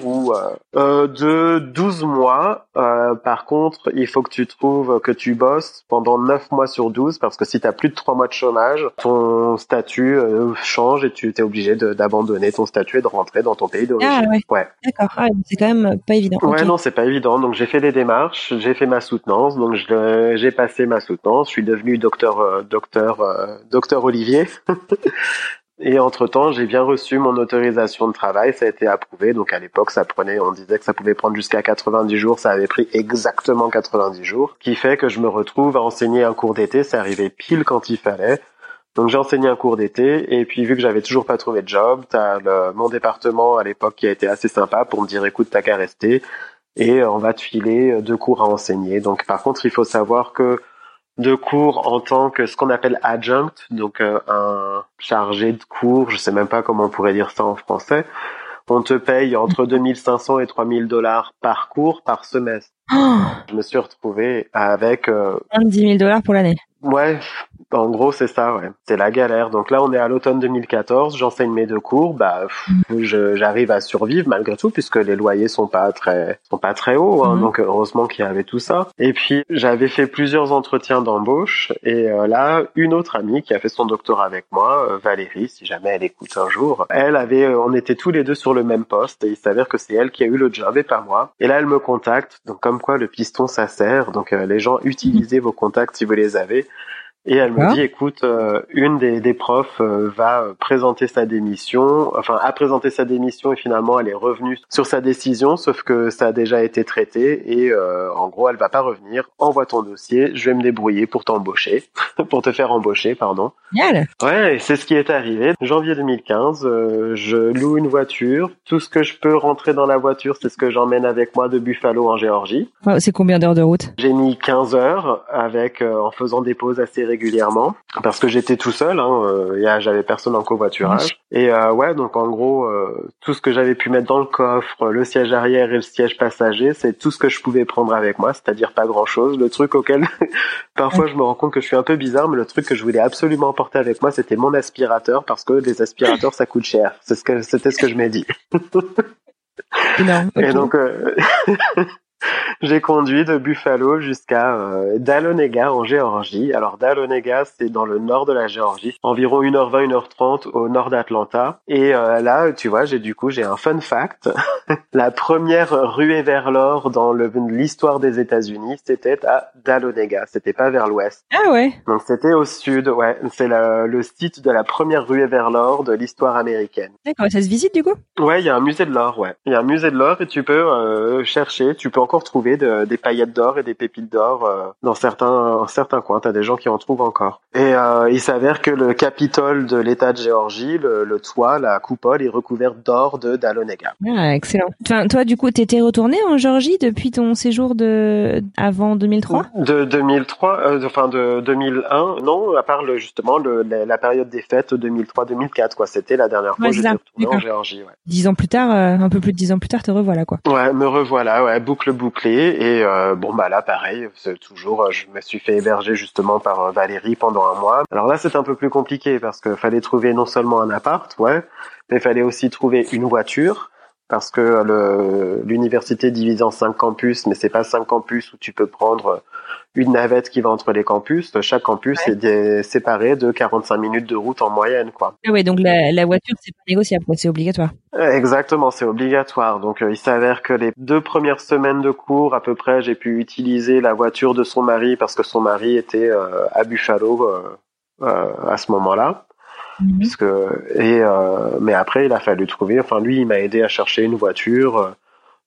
ou euh, euh, de 12 mois. Euh, par contre, il faut que tu trouves que tu bosses pendant 9 mois sur 12 parce que si tu as plus de 3 mois de chômage, ton statut euh, change et tu es obligé d'abandonner ton statut et de rentrer dans ton pays d'origine. Ah ouais. ouais. D'accord. Ah, c'est quand même pas évident. Ouais, non, c'est pas évident. Donc j'ai fait les démarches, j'ai fait ma soutenance, donc j'ai passé ma soutenance, je suis devenu docteur euh, docteur docteur Olivier. Et entre-temps, j'ai bien reçu mon autorisation de travail, ça a été approuvé. Donc à l'époque, ça prenait, on disait que ça pouvait prendre jusqu'à 90 jours, ça avait pris exactement 90 jours, qui fait que je me retrouve à enseigner un cours d'été, c'est arrivé pile quand il fallait. Donc j'ai enseigné un cours d'été et puis vu que j'avais toujours pas trouvé de job, t'as le, mon département à l'époque qui a été assez sympa pour me dire écoute t'as qu'à rester et on va te filer deux cours à enseigner. Donc par contre il faut savoir que de cours en tant que ce qu'on appelle adjunct, donc euh, un chargé de cours, je sais même pas comment on pourrait dire ça en français. On te paye entre 2500 et 3000 dollars par cours par semestre. Oh je me suis retrouvé avec euh, 10 000 dollars pour l'année. Ouais, en gros c'est ça, ouais. C'est la galère. Donc là on est à l'automne 2014, j'enseigne mes deux cours, bah j'arrive à survivre malgré tout puisque les loyers sont pas très sont pas très hauts, hein, mhm. donc heureusement qu'il y avait tout ça. Et puis j'avais fait plusieurs entretiens d'embauche et euh, là une autre amie qui a fait son doctorat avec moi, euh, Valérie, si jamais elle écoute un jour, elle avait, euh, on était tous les deux sur le même poste et il s'avère que c'est elle qui a eu le job et pas moi. Et là elle me contacte, donc comme quoi le piston ça sert, donc les gens utilisez vos contacts si vous les avez. Et elle me dit, écoute, euh, une des, des profs euh, va présenter sa démission, enfin a présenté sa démission et finalement elle est revenue sur sa décision, sauf que ça a déjà été traité et euh, en gros elle va pas revenir. Envoie ton dossier, je vais me débrouiller pour t'embaucher, pour te faire embaucher, pardon. Génial. Ouais, c'est ce qui est arrivé. Janvier 2015, je loue une voiture. Tout ce que je peux rentrer dans la voiture, c'est ce que j'emmène avec moi de Buffalo en Géorgie. c'est combien d'heures de route? J'ai mis 15 heures avec en faisant des pauses assez régulières régulièrement parce que j'étais tout seul, hein, euh, j'avais personne en covoiturage. Et euh, ouais, donc en gros, euh, tout ce que j'avais pu mettre dans le coffre, le siège arrière et le siège passager, c'est tout ce que je pouvais prendre avec moi, c'est-à-dire pas grand-chose. Le truc auquel parfois je me rends compte que je suis un peu bizarre, mais le truc que je voulais absolument emporter avec moi, c'était mon aspirateur parce que les aspirateurs ça coûte cher. C'est ce que c'était ce que je m'ai dit. Et donc, J'ai conduit de Buffalo jusqu'à euh, Dahlonega en Géorgie. Alors Dahlonega, c'est dans le nord de la Géorgie, environ 1h20, 1h30 au nord d'Atlanta. Et euh, là, tu vois, j'ai du coup, j'ai un fun fact. la première ruée vers l'or dans l'histoire des États-Unis, c'était à Dahlonega. C'était pas vers l'ouest. Ah ouais. Donc c'était au sud, ouais. C'est le site de la première ruée vers l'or de l'histoire américaine. D'accord, ça se visite du coup? Ouais, il y a un musée de l'or, ouais. Il y a un musée de l'or et tu peux euh, chercher, tu peux encore trouver des paillettes d'or et des pépites d'or euh, dans certains certains coins. T'as des gens qui en trouvent encore. Et euh, il s'avère que le Capitole de l'État de Géorgie, le, toit, la coupole, est recouvert d'or de Dahlonega. Ah, excellent. Enfin, toi, du coup, t'étais retourné en Géorgie depuis ton séjour de avant 2003 De 2003, euh, enfin de 2001, non, à part le, justement le, la, période des fêtes 2003-2004, quoi. C'était la dernière fois que j'étais retourné en Géorgie. Ouais. Dix ans plus tard, un peu plus de dix ans plus tard, te revoilà, quoi. Ouais, me revoilà, ouais, boucle bouclée. Et euh, bon, bah là, pareil, c'est toujours, euh, je me suis fait héberger justement par euh, Valérie pendant un mois. Alors là, c'est un peu plus compliqué parce qu'il fallait trouver non seulement un appart, ouais, mais fallait aussi trouver une voiture parce que l'université divise en cinq campus, mais c'est pas cinq campus où tu peux prendre une navette qui va entre les campus. Chaque campus est séparé de 45 minutes de route en moyenne, quoi. Ah ouais, donc la, la voiture c'est pas négociable, c'est obligatoire. Exactement, c'est obligatoire. Donc euh, il s'avère que les deux premières semaines de cours, à peu près, j'ai pu utiliser la voiture de son mari parce que son mari était euh, à Buffalo euh, à ce moment-là. Mhm. Puisque et mais après il a fallu trouver. Enfin lui il m'a aidé à chercher une voiture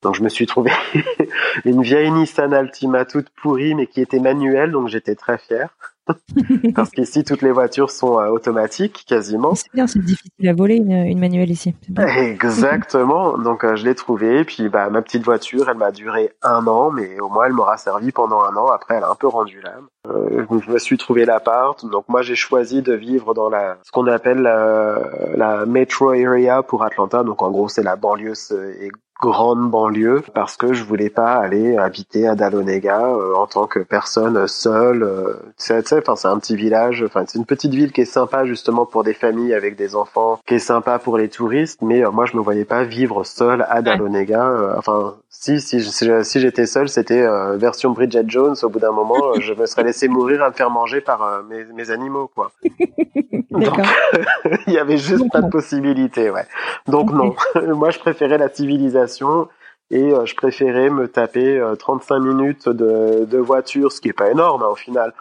donc je me suis trouvé une vieille Nissan Altima toute pourrie mais qui était manuelle, donc j'étais très fier. Parce qu'ici toutes les voitures sont euh, automatiques quasiment. C'est bien, c'est difficile à voler une, manuelle ici. Exactement. Donc euh, je l'ai trouvée, puis bah ma petite voiture, elle m'a duré un an, mais au moins elle m'aura servi pendant un an. Après, elle a un peu rendu l'âme. Euh, je me suis trouvé l'appart. Donc moi j'ai choisi de vivre dans la ce qu'on appelle la, la metro area pour Atlanta. Donc en gros c'est la banlieue et grande banlieue parce que je voulais pas aller habiter à Dahlonega euh, en tant que personne seule. Euh, tu sais, enfin c'est un petit village, enfin c'est une petite ville qui est sympa justement pour des familles avec des enfants, qui est sympa pour les touristes. Mais euh, moi je me voyais pas vivre seul à Dahlonega. enfin si si si, j'étais seul, c'était version Bridget Jones. Au bout d'un moment, je me serais laissé mourir à me faire manger par mes, mes animaux quoi. Donc il y avait juste pas de possibilité, ouais. Donc non, moi je préférais la civilisation et euh, je préférais me taper 35 euh, minutes de, de voiture, ce qui est pas énorme hein, au final,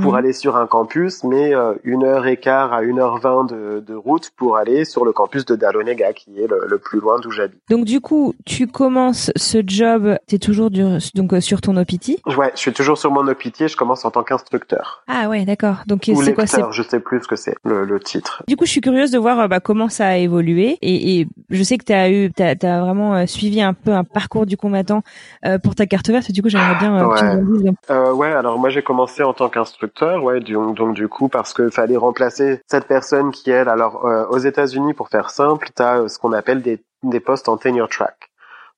pour mhm. aller sur un campus, mais euh, une heure et quart à une heure vingt de, de, route pour aller sur le campus de Dahlonega, qui est le, le plus loin d'où j'habite. Donc du coup, tu commences ce job, tu es toujours du, donc euh, sur ton OPT Ouais, je suis toujours sur mon OPT et je commence en tant qu'instructeur. Ah ouais, d'accord. Donc c'est quoi c'est Je sais plus ce que c'est le, le, titre. Du coup, je suis curieuse de voir euh, bah, comment ça a évolué et, et je sais que tu as eu, t'as as vraiment suivi un peu un parcours du combattant euh, pour ta carte verte. Du coup, j'aimerais bien ouais. que tu me dises. Euh, ouais, alors moi j'ai commencé en tant qu'instructeur donc, du coup parce qu'il fallait remplacer cette personne qui elle, alors euh, aux États-Unis pour faire simple, tu as euh, ce qu'on appelle des, des postes en tenure track.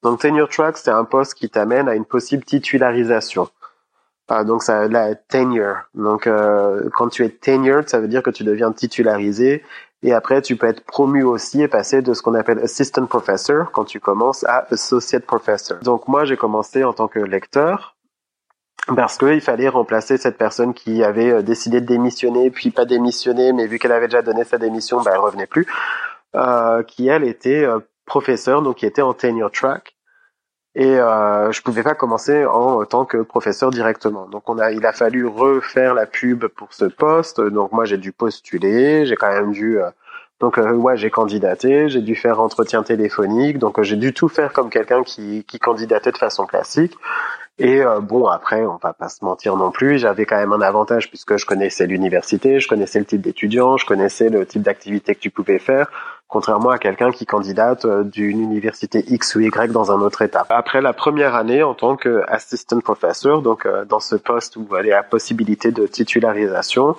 Donc tenure track, c'est un poste qui t'amène à une possible titularisation. Ah, donc ça la tenure. Donc euh, quand tu es tenured, ça veut dire que tu deviens titularisé et après tu peux être promu aussi et passer de ce qu'on appelle assistant professor quand tu commences à associate professor. Donc moi j'ai commencé en tant que lecteur parce qu'il fallait remplacer cette personne qui avait euh, décidé de démissionner puis pas démissionner mais vu qu'elle avait déjà donné sa démission, ben elle revenait plus. Euh, qui elle était euh, professeur donc qui était en tenure track et euh, je pouvais pas commencer en tant que professeur directement. Donc on a, il a fallu refaire la pub pour ce poste. Donc moi j'ai dû postuler, j'ai quand même dû, euh, donc euh, ouais j'ai candidaté, j'ai dû faire entretien téléphonique, donc euh, j'ai dû tout faire comme quelqu'un qui, qui candidatait de façon classique. Et bon après on va pas se mentir non plus, j'avais quand même un avantage puisque je connaissais l'université, je connaissais le type d'étudiant, je connaissais le type d'activité que tu pouvais faire contrairement à quelqu'un qui candidate euh, d'une université X ou Y dans un autre état. Après la première année en tant qu'assistant professor, donc euh, dans ce poste où il y a possibilité de titularisation,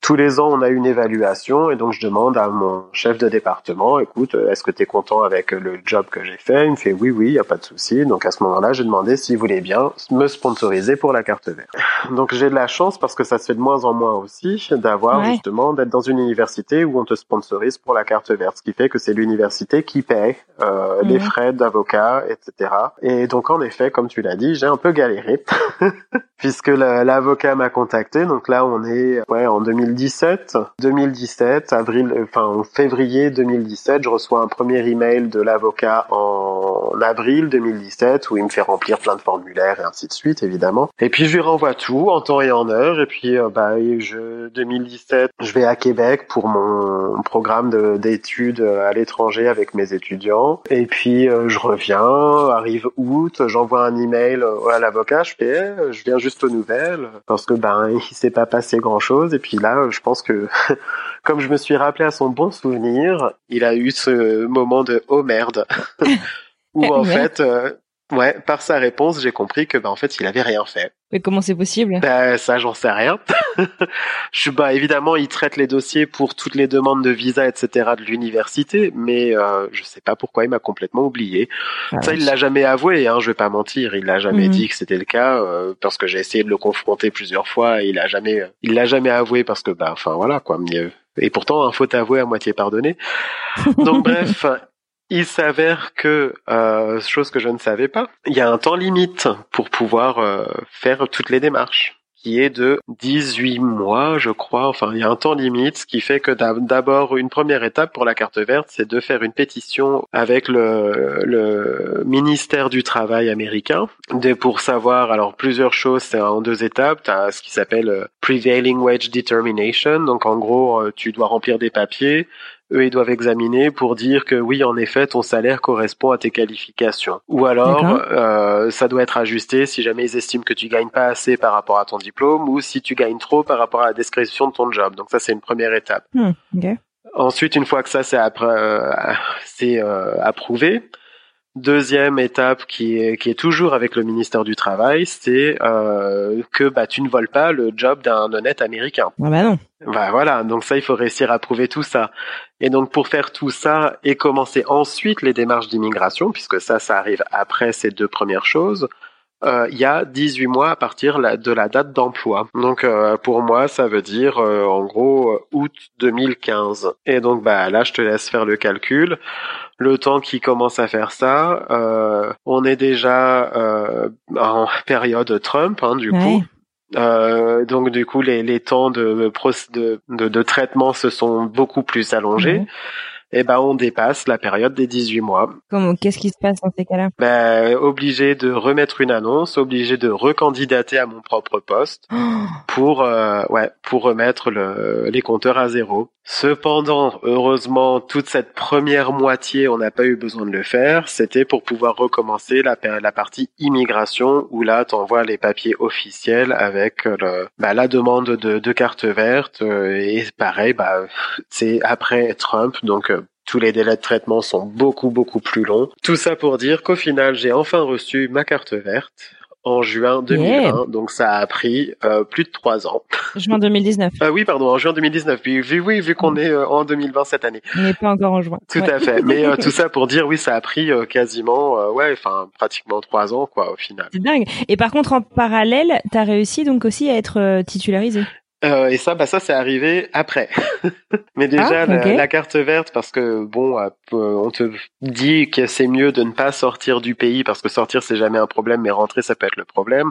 tous les ans, on a une évaluation et donc je demande à mon chef de département, écoute, euh, est-ce que tu es content avec le job que j'ai fait? Il me fait oui, oui, il n'y a pas de souci. Donc à ce moment-là, j'ai demandé s'il voulait bien me sponsoriser pour la carte verte. Donc j'ai de la chance parce que ça se fait de moins en moins aussi d'avoir justement d'être dans une université où on te sponsorise pour la carte verte, ce qui fait que c'est l'université qui paie euh, les frais d'avocat, etc. Et donc en effet, comme tu l'as dit, j'ai un peu galéré puisque l'avocat m'a contacté. Donc là, on est ouais en 2000 2017, 2017, avril, enfin en février 2017, je reçois un premier email de l'avocat en avril 2017 où il me fait remplir plein de formulaires et ainsi de suite évidemment. Et puis je lui renvoie tout en temps et en heure. Et puis euh, bah je 2017, je vais à Québec pour mon programme d'études à l'étranger avec mes étudiants. Et puis euh, je reviens, arrive août, j'envoie un email à l'avocat, je fais, eh, je viens juste aux nouvelles parce que ben il s'est pas passé grand chose. Et puis là je pense que comme je me suis rappelé à son bon souvenir, il a eu ce moment de oh merde, où en fait, euh, ouais, par sa réponse, j'ai compris que bah en fait, il avait rien fait. Mais comment c'est possible? Ben ça, j'en sais rien. je suis bah évidemment, il traite les dossiers pour toutes les demandes de visa, etc. de l'université, mais euh, je sais pas pourquoi il m'a complètement oublié. Ah ça, il l'a jamais avoué. Hein, je vais pas mentir, il l'a jamais mhm. dit que c'était le cas euh, parce que j'ai essayé de le confronter plusieurs fois. Et il a jamais, il l'a jamais avoué parce que bah enfin voilà quoi. Et pourtant, un faute avoué à moitié pardonné. Donc bref, il s'avère que, euh, chose que je ne savais pas, il y a un temps limite pour pouvoir euh, faire toutes les démarches qui est de 18 mois, je crois. Enfin, il y a un temps limite, ce qui fait que d'abord, une première étape pour la carte verte, c'est de faire une pétition avec le, le ministère du Travail américain de, pour savoir, alors plusieurs choses, c'est en deux étapes. Tu as ce qui s'appelle euh, Prevailing Wage Determination. Donc, en gros, euh, tu dois remplir des papiers eux ils doivent examiner pour dire que oui en effet ton salaire correspond à tes qualifications. Ou alors euh, ça doit être ajusté si jamais ils estiment que tu gagnes pas assez par rapport à ton diplôme ou si tu gagnes trop par rapport à la description de ton job. Donc ça c'est une première étape. Hmm, ensuite une fois que ça c'est euh, c'est euh, approuvé Deuxième étape qui est, qui est toujours avec le ministère du Travail, c'est euh, que bah, tu ne voles pas le job d'un honnête américain. Ah bah non. Bah voilà, donc ça il faut réussir à prouver tout ça. Et donc pour faire tout ça et commencer ensuite les démarches d'immigration, puisque ça ça arrive après ces deux premières choses, euh, il y a 18 mois à partir de la date d'emploi. Donc euh, pour moi, ça veut dire euh, en gros août 2015. Et donc bah là, je te laisse faire le calcul. Le temps qui commence à faire ça, on est déjà en période Trump, hein, du coup. donc du coup, les, les temps de, de, de, traitement se sont beaucoup plus allongés eh ben on dépasse la période des 18 mois. Comment qu'est-ce qui se passe dans ces cas-là? Ben obligé de remettre une annonce, obligé de recandidater à mon propre poste pour euh, ouais, pour remettre le, les compteurs à zéro. Cependant, heureusement, toute cette première moitié, on n'a pas eu besoin de le faire. C'était pour pouvoir recommencer la, la partie immigration, où là, tu envoies les papiers officiels avec le, bah, la demande de, de, carte verte. Euh, et pareil, bah, c'est après Trump, donc euh, tous les délais de traitement sont beaucoup beaucoup plus longs. Tout ça pour dire qu'au final, j'ai enfin reçu ma carte verte en juin 2020, donc ça a pris euh, plus de trois ans. Juin 2019. Ah oui, pardon, en juin 2019. Puis, vu, oui, vu qu'on est euh, en 2020 cette année. On n'est pas encore en juin. Tout à fait. Mais euh, tout ça pour dire, oui, ça a pris quasiment, ouais, enfin, pratiquement trois ans, quoi, au final. C'est dingue. Et par contre, en parallèle, t'as réussi donc aussi à être titularisé. Euh, et ça, bah ça, c'est arrivé après. Mais déjà, ah, la, carte verte, parce que bon, euh, on te dit que c'est mieux de ne pas sortir du pays parce que sortir c'est jamais un problème, mais rentrer ça peut être le problème.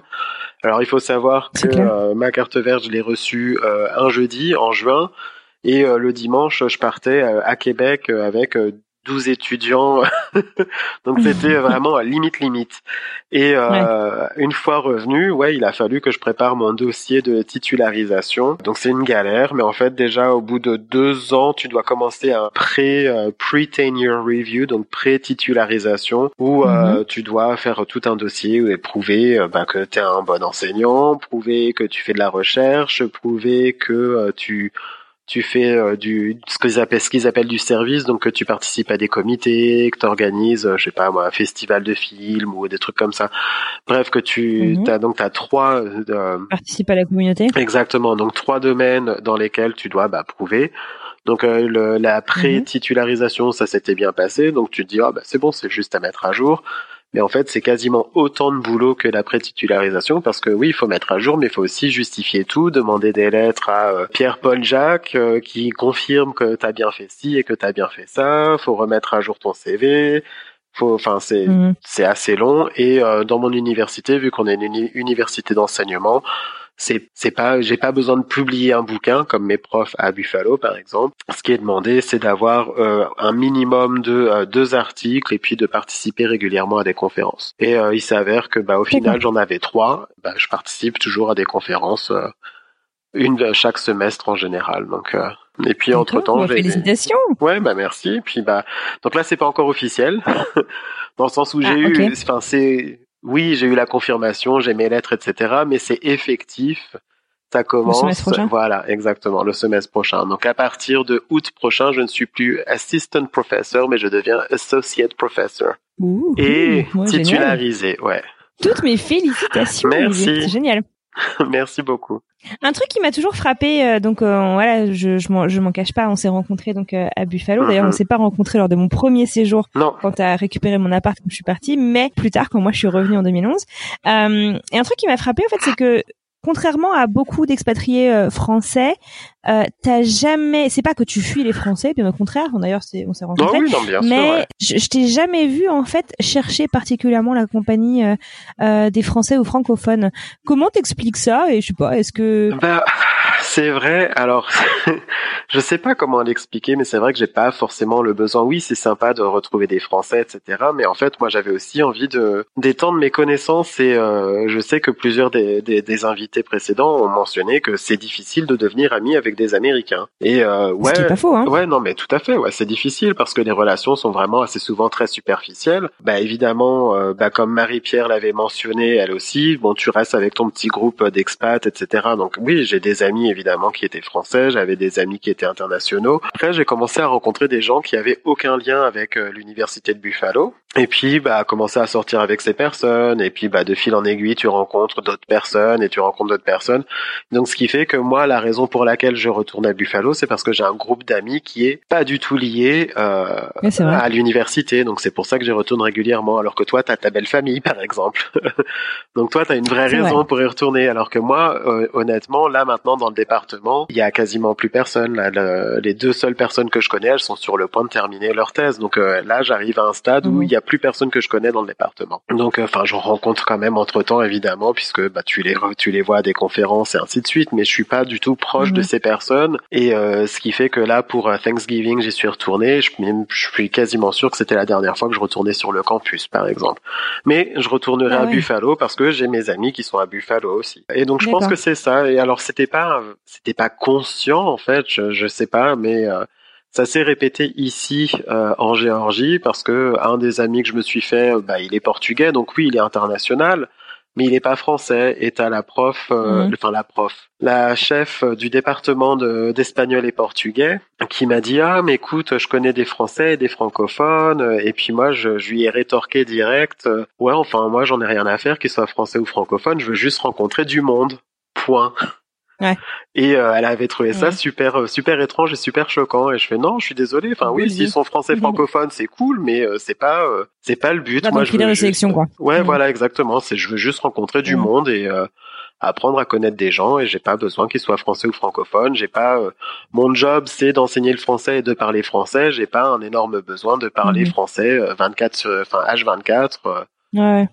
Alors il faut savoir que euh, ma carte verte, je l'ai reçue un jeudi en juin. Et le dimanche, je partais à Québec avec 12 étudiants. Donc c'était vraiment limite limite. Et euh, une fois revenu, ouais, il a fallu que je prépare mon dossier de titularisation. Donc c'est une galère, mais en fait déjà au bout de deux ans, tu dois commencer un pré euh, pre-tenure review, donc pré-titularisation, où euh, mhm. tu dois faire tout un dossier et prouver bah, que tu es un bon enseignant, prouver que tu fais de la recherche, prouver que tu tu fais euh, du ce qu'ils appellent ce qu'ils appellent du service donc que tu participes à des comités que tu organises euh, je sais pas moi un festival de films ou des trucs comme ça. Bref que tu mhm. as donc tu as trois euh, participe à la communauté. Exactement. Donc trois domaines dans lesquels tu dois bah, prouver. Donc euh, le, la mhm. pré-titularisation ça s'était bien passé. Donc tu te dis ah bah c'est bon c'est juste à mettre à jour mais en fait, c'est quasiment autant de boulot que la pré-titularisation parce que oui, il faut mettre à jour, mais il faut aussi justifier tout, demander des lettres à euh, Pierre-Paul Jacques euh, qui confirme que tu as bien fait ci et que tu as bien fait ça. faut remettre à jour ton CV. Faut, enfin, c'est mhm. c'est assez long. Et euh, dans mon université, vu qu'on est une université d'enseignement, c'est c'est pas j'ai pas besoin de publier un bouquin comme mes profs à Buffalo par exemple. Ce qui est demandé, c'est d'avoir euh, un minimum de euh, deux articles et puis de participer régulièrement à des conférences. Et euh, il s'avère que bah au final j'en avais trois. Bah, je participe toujours à des conférences, une de chaque semestre en général. Donc et puis entre temps, bah, félicitations. Ouais, bah merci. Puis bah donc là c'est pas encore officiel dans le sens où j'ai ah, eu, enfin c'est oui, j'ai eu la confirmation, j'ai mes lettres, etc. Mais c'est effectif. Ça commence. Le semestre prochain. Voilà, exactement, le semestre prochain. Donc à partir de août prochain, je ne suis plus assistant professor, mais je deviens associate professor. Et titularisé, ouais. Toutes mes félicitations. Merci. C'est génial. Merci beaucoup. Un truc qui m'a toujours frappé, euh, donc euh, voilà, je je m'en cache pas, on s'est rencontrés donc euh, à Buffalo. D'ailleurs, on mhm. s'est pas rencontrés lors de mon premier séjour non. quand tu as récupéré mon appart quand je suis partie, mais plus tard quand moi je suis revenue en 2011. et un truc qui m'a frappé en fait, c'est que contrairement à beaucoup d'expatriés euh, français, euh, t'as jamais, c'est pas que tu fuis les Français, bien au contraire. D'ailleurs, c'est, on s'est rencontrés. mais je, t'ai jamais vu en fait chercher particulièrement la compagnie euh, euh, des Français ou francophones. Comment t'expliques ça? Et je sais pas, est-ce que bah, c'est vrai. Alors, je sais pas comment l'expliquer, mais c'est vrai que j'ai pas forcément le besoin. Oui, c'est sympa de retrouver des Français, etc. Mais en fait, moi, j'avais aussi envie de d'étendre mes connaissances et euh, je sais que plusieurs des, des, des, invités précédents ont mentionné que c'est difficile de devenir ami avec des Américains. Et euh, ouais, Ce pas faux, hein. ouais, non, mais tout à fait. Ouais, c'est difficile parce que les relations sont vraiment assez souvent très superficielles. Bah évidemment, euh, bah comme Marie-Pierre l'avait mentionné, elle aussi. Bon, tu restes avec ton petit groupe d'expats, etc. Donc oui, j'ai des amis évidemment qui étaient français, j'avais des amis qui étaient internationaux. Après, j'ai commencé à rencontrer des gens qui avaient aucun lien avec euh, l'université de Buffalo. Et puis, bah, commencer à sortir avec ces personnes. Et puis, bah, de fil en aiguille, tu rencontres d'autres personnes et tu rencontres d'autres personnes. Donc, ce qui fait que moi, la raison pour laquelle je retourne à Buffalo, c'est parce que j'ai un groupe d'amis qui est pas du tout lié euh, à l'université. Donc, c'est pour ça que j'y retourne régulièrement. Alors que toi, t'as ta belle famille, par exemple. Donc, toi, t'as une vraie raison pour y retourner. Alors que moi, euh, honnêtement, là, maintenant, dans le départ il y a quasiment plus personne. Là, les deux seules personnes que je connais, elles sont sur le point de terminer leur thèse. Donc euh, là, j'arrive à un stade où mhm. il y a plus personne que je connais dans le département. Donc, euh, enfin, je rencontre quand même entre temps, évidemment, puisque bah tu les tu les vois à des conférences et ainsi de suite. Mais je suis pas du tout proche de mhm. ces personnes. Et euh, ce qui fait que là, pour Thanksgiving, j'y suis retourné. Je, je, suis quasiment sûr que c'était la dernière fois que je retournais sur le campus, par exemple. Mais je retournerai ah à Buffalo parce que j'ai mes amis qui sont à Buffalo aussi. Et donc, je pense que c'est ça. Et alors, c'était pas c'était pas conscient en fait, je, je sais pas, mais euh, ça s'est répété ici euh, en Géorgie parce que un des amis que je me suis fait, bah, il est portugais, donc oui, il est international, mais il est pas français. Et t'as la prof, euh, Mhm. enfin la prof, la chef du département de- d'espagnol et portugais, qui m'a dit ah mais écoute, je connais des Français et des francophones. Et puis moi, je, je lui ai rétorqué direct, euh, ouais enfin moi j'en ai rien à faire qu'ils soient français ou francophones. Je veux juste rencontrer du monde. Point. Ouais. Et euh, elle avait trouvé ça Ouais. super euh, super étrange et super choquant. Et je fais non, je suis désolé. Enfin oui, Oui, s'ils sont français Mhm. francophones, c'est cool, mais euh, c'est pas euh, c'est pas le but. Pas Moi, je veux de juste- sélection, quoi. Ouais, Mhm. voilà, exactement. C'est je veux juste rencontrer du Mhm. monde et euh, apprendre à connaître des gens. Et j'ai pas besoin qu'ils soient français ou francophones. J'ai pas euh, mon job, c'est d'enseigner le français et de parler français. J'ai pas un énorme besoin de parler Mhm. français euh, 24 sur, enfin H24. euh, Ouais.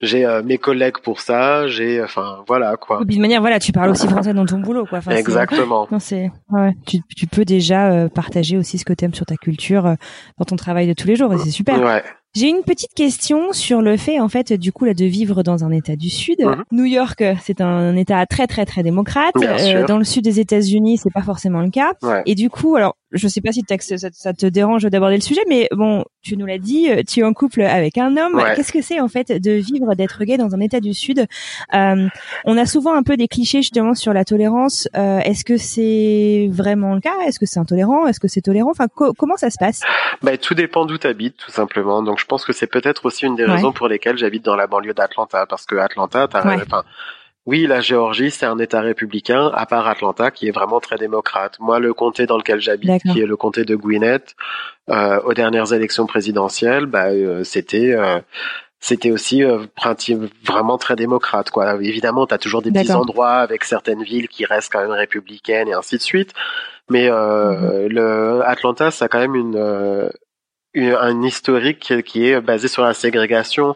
J'ai euh, mes collègues pour ça. J'ai, enfin voilà quoi. De manière, voilà, tu parles aussi français dans ton boulot, quoi. Enfin, Exactement. Non, c'est ouais, tu, tu peux déjà euh, partager aussi ce que tu aimes sur ta culture euh, dans ton travail de tous les jours et c'est super. Ouais. J'ai une petite question sur le fait en fait du coup là de vivre dans un État du Sud. Mhm. New York, c'est un État très très très démocrate. Euh, dans le sud des États-Unis, c'est pas forcément le cas. Ouais. Et du coup, alors je sais pas si ça, ça te dérange d'aborder le sujet, mais bon, tu nous l'as dit, tu es en couple avec un homme. Ouais. Qu'est-ce que c'est en fait de vivre, d'être gay dans un État du Sud? Euh, On a souvent un peu des clichés justement sur la tolérance. Euh, Est-ce que c'est vraiment le cas? Est-ce que c'est intolérant? Est-ce que c'est tolérant? Enfin, co- comment ça se passe? Bah, tout dépend d'où tu habites, tout simplement. Donc, je pense que c'est peut-être aussi une des Ouais. raisons pour lesquelles j'habite dans la banlieue d'Atlanta, parce que Atlanta, t'as, Ouais. enfin, oui, la Géorgie, c'est un État républicain, à part Atlanta, qui est vraiment très démocrate. Moi, le comté dans lequel j'habite, qui est le comté de Gwinnett, euh, aux dernières élections présidentielles, bah, euh, c'était, euh, c'était aussi euh, vraiment très démocrate quoi. Évidemment, tu as toujours des petits endroits avec certaines villes qui restent quand même républicaines et ainsi de suite. Mais euh, le Atlanta, ça a quand même une euh, un historique qui- qui est basé sur la ségrégation.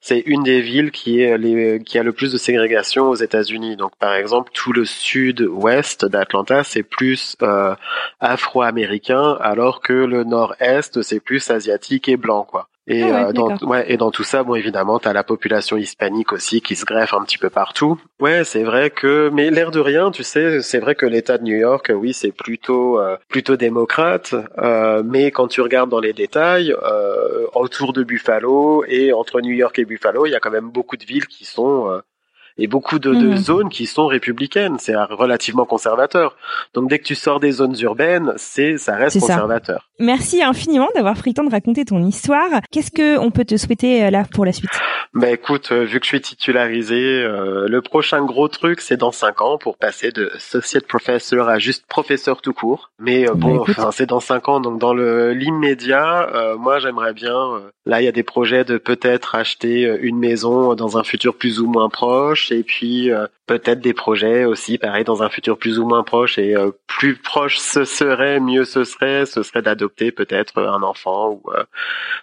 C'est une des villes qui est les, qui a le plus de ségrégation aux États-Unis. Donc, par exemple, tout le sud-ouest d'Atlanta, c'est plus euh, afro-américain, alors que le nord-est, c'est plus asiatique et blanc, quoi. Et Ah ouais, euh, dans ouais et dans tout ça, bon évidemment, t'as la population hispanique aussi qui se greffe un petit peu partout. Ouais, c'est vrai que mais l'air de rien, tu sais, c'est vrai que l'État de New York, oui, c'est plutôt euh, plutôt démocrate, euh, mais quand tu regardes dans les détails, euh, autour de Buffalo et entre New York et Buffalo, il y a quand même beaucoup de villes qui sont euh, et beaucoup de, de Mhm. zones qui sont républicaines. C'est relativement conservateur. Donc dès que tu sors des zones urbaines, c'est ça reste ça. conservateur. Merci infiniment d'avoir pris le temps de raconter ton histoire. Qu'est-ce que on peut te souhaiter euh, là pour la suite? Bah écoute, euh, vu que je suis titularisé, euh, le prochain gros truc c'est dans cinq ans pour passer de associate professor à juste professeur tout court. Mais euh, Bah, bon, enfin, c'est dans cinq ans, donc dans le l'immédiat, euh, moi j'aimerais bien. euh, là, il y a des projets de peut-être acheter euh, une maison dans un futur plus ou moins proche, et puis euh, peut-être des projets aussi, pareil, dans un futur plus ou moins proche. Et euh, plus proche ce serait, mieux ce serait, ce serait d'adopter peut-être un enfant ou euh,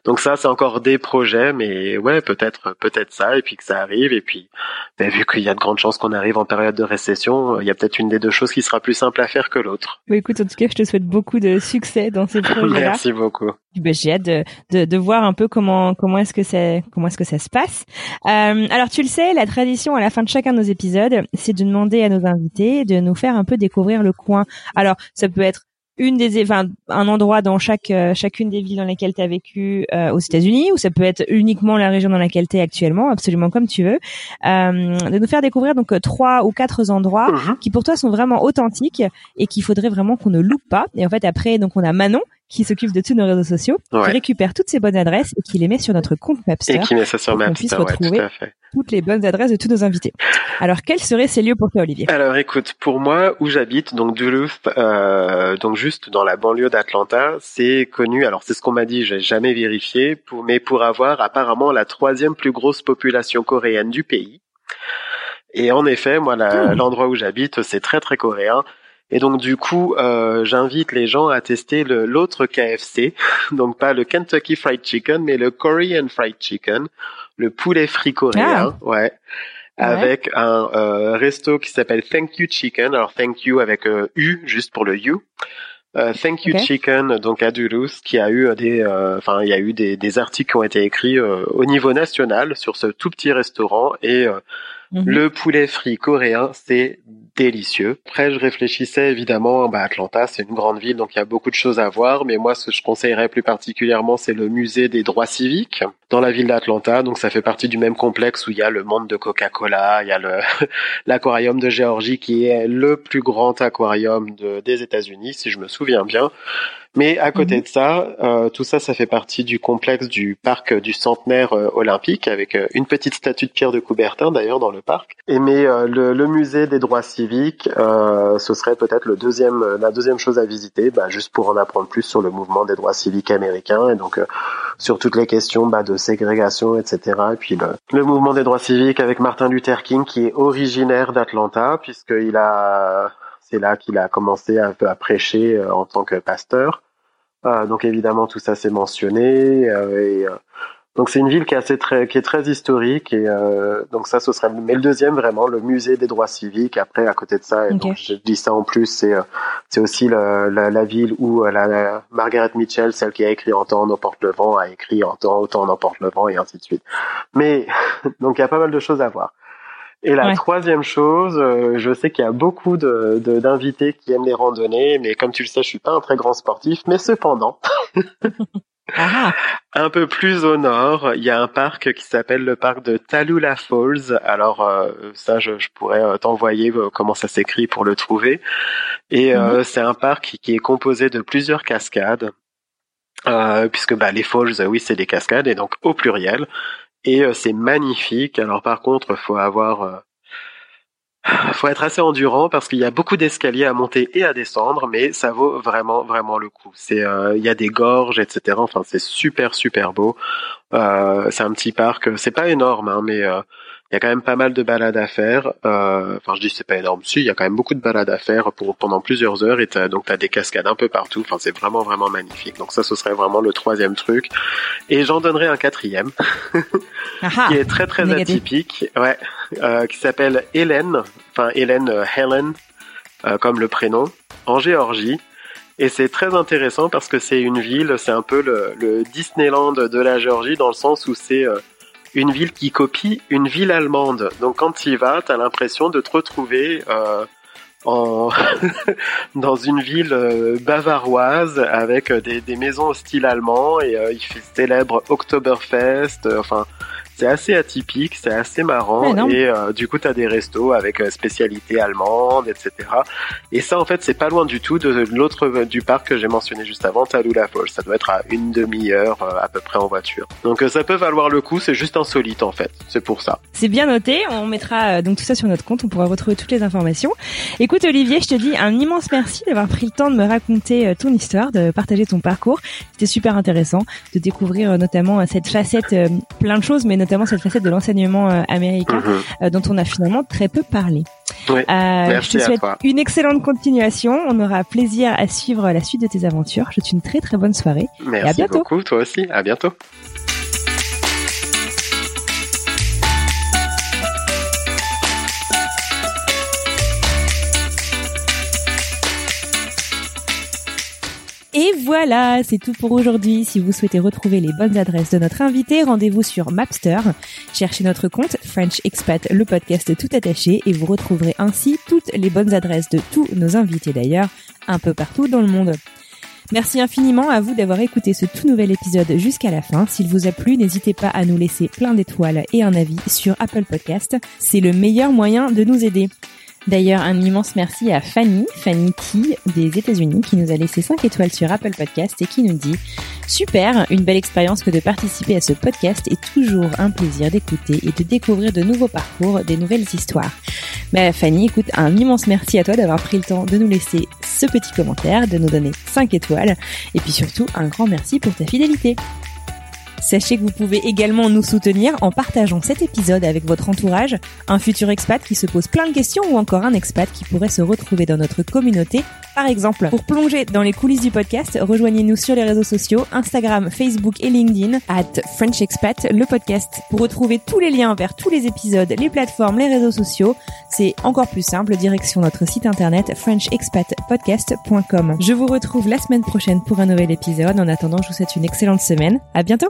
donc ça, c'est encore des projets, mais ouais, peut-être, peut-être ça, et puis que ça arrive, et puis ben, vu qu'il y a de grandes chances qu'on arrive en période de récession, il y a peut-être une des deux choses qui sera plus simple à faire que l'autre. Bah, Écoute, en tout cas, je te souhaite beaucoup de succès dans ces projets-là. Merci beaucoup. Bah, J'ai hâte de, de, de voir un peu comment comment est-ce que c'est comment est-ce que ça se passe. Euh, alors tu le sais, la tradition à la fin de chacun de nos épisodes, c'est de demander à nos invités de nous faire un peu découvrir le coin. Alors ça peut être une des enfin un endroit dans chaque euh, chacune des villes dans lesquelles tu as vécu euh, aux États-Unis ou ça peut être uniquement la région dans laquelle tu es actuellement, absolument comme tu veux. Euh, de nous faire découvrir donc euh, trois ou quatre endroits Mhm. qui pour toi sont vraiment authentiques et qu'il faudrait vraiment qu'on ne loupe pas. Et en fait après donc on a Manon qui s'occupe de tous nos réseaux sociaux, qui récupère toutes ces bonnes adresses et qui les met sur notre compte Mapster, Et qui met ça sur pour ma qu'on puisse ouais, retrouver. tout toutes les bonnes adresses de tous nos invités. Alors quels seraient ces lieux pour toi Olivier? Alors écoute, pour moi, où j'habite, donc Duluth, euh, donc juste dans la banlieue d'Atlanta, c'est connu. Alors c'est ce qu'on m'a dit, j'ai jamais vérifié, pour, mais pour avoir apparemment la troisième plus grosse population coréenne du pays. Et en effet, moi, Hmm. l'endroit où j'habite, c'est très très coréen. Et donc du coup, euh, j'invite les gens à tester l'autre KFC, donc pas le Kentucky Fried Chicken, mais le Korean Fried Chicken, le poulet frit coréen, ouais, Ouais. avec un euh, resto qui s'appelle Thank You Chicken. Alors Thank You avec euh, U juste pour le U. Euh, Thank You. Chicken, donc à Duluth, qui a eu des, euh, enfin il y a eu des, des articles qui ont été écrits euh, au niveau national sur ce tout petit restaurant et euh, Mhm. le poulet frit coréen, c'est délicieux. Après, je réfléchissais évidemment, bah, Atlanta, c'est une grande ville, donc il y a beaucoup de choses à voir, mais moi, ce que je conseillerais plus particulièrement, c'est le musée des droits civiques dans la ville d'Atlanta. Donc, ça fait partie du même complexe où il y a le monde de Coca-Cola, il y a le l'aquarium de Géorgie qui est le plus grand aquarium de, des États-Unis, si je me souviens bien. Mais à côté mhm. de ça, euh, tout ça, ça fait partie du complexe du parc du centenaire euh, olympique, avec euh, une petite statue de Pierre de Coubertin d'ailleurs dans le parc. Et mais le, le, musée des droits civiques, ce serait peut-être le deuxième, la deuxième chose à visiter, bah, juste pour en apprendre plus sur le mouvement des droits civiques américains et donc sur toutes les questions bah, de ségrégation, etc. Et puis le, le mouvement des droits civiques avec Martin Luther King, qui est originaire d'Atlanta, puisqu'il a c'est là qu'il a commencé un peu à prêcher euh, en tant que pasteur. Euh, donc évidemment tout ça c'est mentionné euh, et donc c'est une ville qui est assez très qui est très historique et donc ça ce serait mais le deuxième vraiment le musée des droits civiques. Après à côté de ça et donc je dis ça en plus c'est c'est aussi la, la, ville où la, Margaret Mitchell celle qui a écrit En temps emporte le vent a écrit En temps autant emporte le vent et ainsi de suite. Mais donc il y a pas mal de choses à voir et la troisième chose, euh, je sais qu'il y a beaucoup de, d'invités qui aiment les randonnées, mais comme tu le sais, je suis pas un très grand sportif, mais cependant, ah. un peu plus au nord, il y a un parc qui s'appelle le parc de Tallulah Falls. Alors euh, ça, je, pourrais euh, t'envoyer comment ça s'écrit pour le trouver. Et mm-hmm. c'est un parc qui est composé de plusieurs cascades. puisque bah, les falls, oui, c'est des cascades, et donc au pluriel et euh, c'est magnifique. Alors par contre, faut avoir euh, faut être assez endurant parce qu'il y a beaucoup d'escaliers à monter et à descendre, mais ça vaut vraiment vraiment le coup. C'est euh, il y a des gorges, etc. Enfin, c'est super super beau. Euh, c'est un petit parc. C'est pas énorme, hein, mais il y a quand même pas mal de balades à faire. Euh, enfin, je dis c'est pas énorme. Si, il y a quand même beaucoup de balades à faire pour pendant plusieurs heures et as, donc t'as des cascades un peu partout. Enfin, c'est vraiment vraiment magnifique. Donc ça, ce serait vraiment le troisième truc. Et j'en donnerai un quatrième qui est très très atypique. Ouais, euh, qui s'appelle Hélène. Enfin, Hélène euh, Helen euh, comme le prénom en Géorgie. Et c'est très intéressant parce que c'est une ville, c'est un peu le, le, Disneyland de la Géorgie dans le sens où c'est euh, une ville qui copie une ville allemande. Donc quand tu y vas, tu as l'impression de te retrouver euh, dans une ville euh, bavaroise avec des, des, maisons au style allemand et euh, il célèbre Oktoberfest. enfin, c'est assez atypique, c'est assez marrant et euh, du coup tu as des restos avec euh, spécialités allemandes, etc. Et ça en fait c'est pas loin du tout de, l'autre euh, du parc que j'ai mentionné juste avant, Tallulah Falls. Ça doit être à une demi-heure à peu près en voiture. Donc ça peut valoir le coup, c'est juste insolite en fait. C'est pour ça. C'est bien noté, on mettra donc tout ça sur notre compte, on pourra retrouver toutes les informations. Écoute Olivier, je te dis un immense merci d'avoir pris le temps de me raconter ton histoire, de partager ton parcours. C'était super intéressant de découvrir notamment cette facette plein de choses mais notamment cette facette de l'enseignement euh, américain mhm. euh, dont on a finalement très peu parlé. Euh, je te souhaite une excellente continuation. On aura plaisir à suivre la suite de tes aventures. Je te souhaite une très très bonne soirée. Merci et à bientôt. beaucoup, toi aussi. À bientôt. Voilà, c'est tout pour aujourd'hui. Si vous souhaitez retrouver les bonnes adresses de notre invité, rendez-vous sur Mapster. Cherchez notre compte French Expat, le podcast tout attaché, et vous retrouverez ainsi toutes les bonnes adresses de tous nos invités d'ailleurs, un peu partout dans le monde. Merci infiniment à vous d'avoir écouté ce tout nouvel épisode jusqu'à la fin. S'il vous a plu, n'hésitez pas à nous laisser plein d'étoiles et un avis sur Apple Podcast. C'est le meilleur moyen de nous aider. D'ailleurs, un immense merci à Fanny, Fanny T des États-Unis, qui nous a laissé 5 étoiles sur Apple Podcast et qui nous dit Super, une belle expérience que de participer à ce podcast est toujours un plaisir d'écouter et de découvrir de nouveaux parcours, des nouvelles histoires. Mais Fanny, écoute, un immense merci à toi d'avoir pris le temps de nous laisser ce petit commentaire, de nous donner 5 étoiles et puis surtout un grand merci pour ta fidélité. Sachez que vous pouvez également nous soutenir en partageant cet épisode avec votre entourage, un futur expat qui se pose plein de questions ou encore un expat qui pourrait se retrouver dans notre communauté. Par exemple, pour plonger dans les coulisses du podcast, rejoignez-nous sur les réseaux sociaux, Instagram, Facebook et LinkedIn, at French Expat, le podcast. Pour retrouver tous les liens vers tous les épisodes, les plateformes, les réseaux sociaux, c'est encore plus simple, direction notre site internet frenchexpatpodcast.com. Je vous retrouve la semaine prochaine pour un nouvel épisode. En attendant, je vous souhaite une excellente semaine. À bientôt!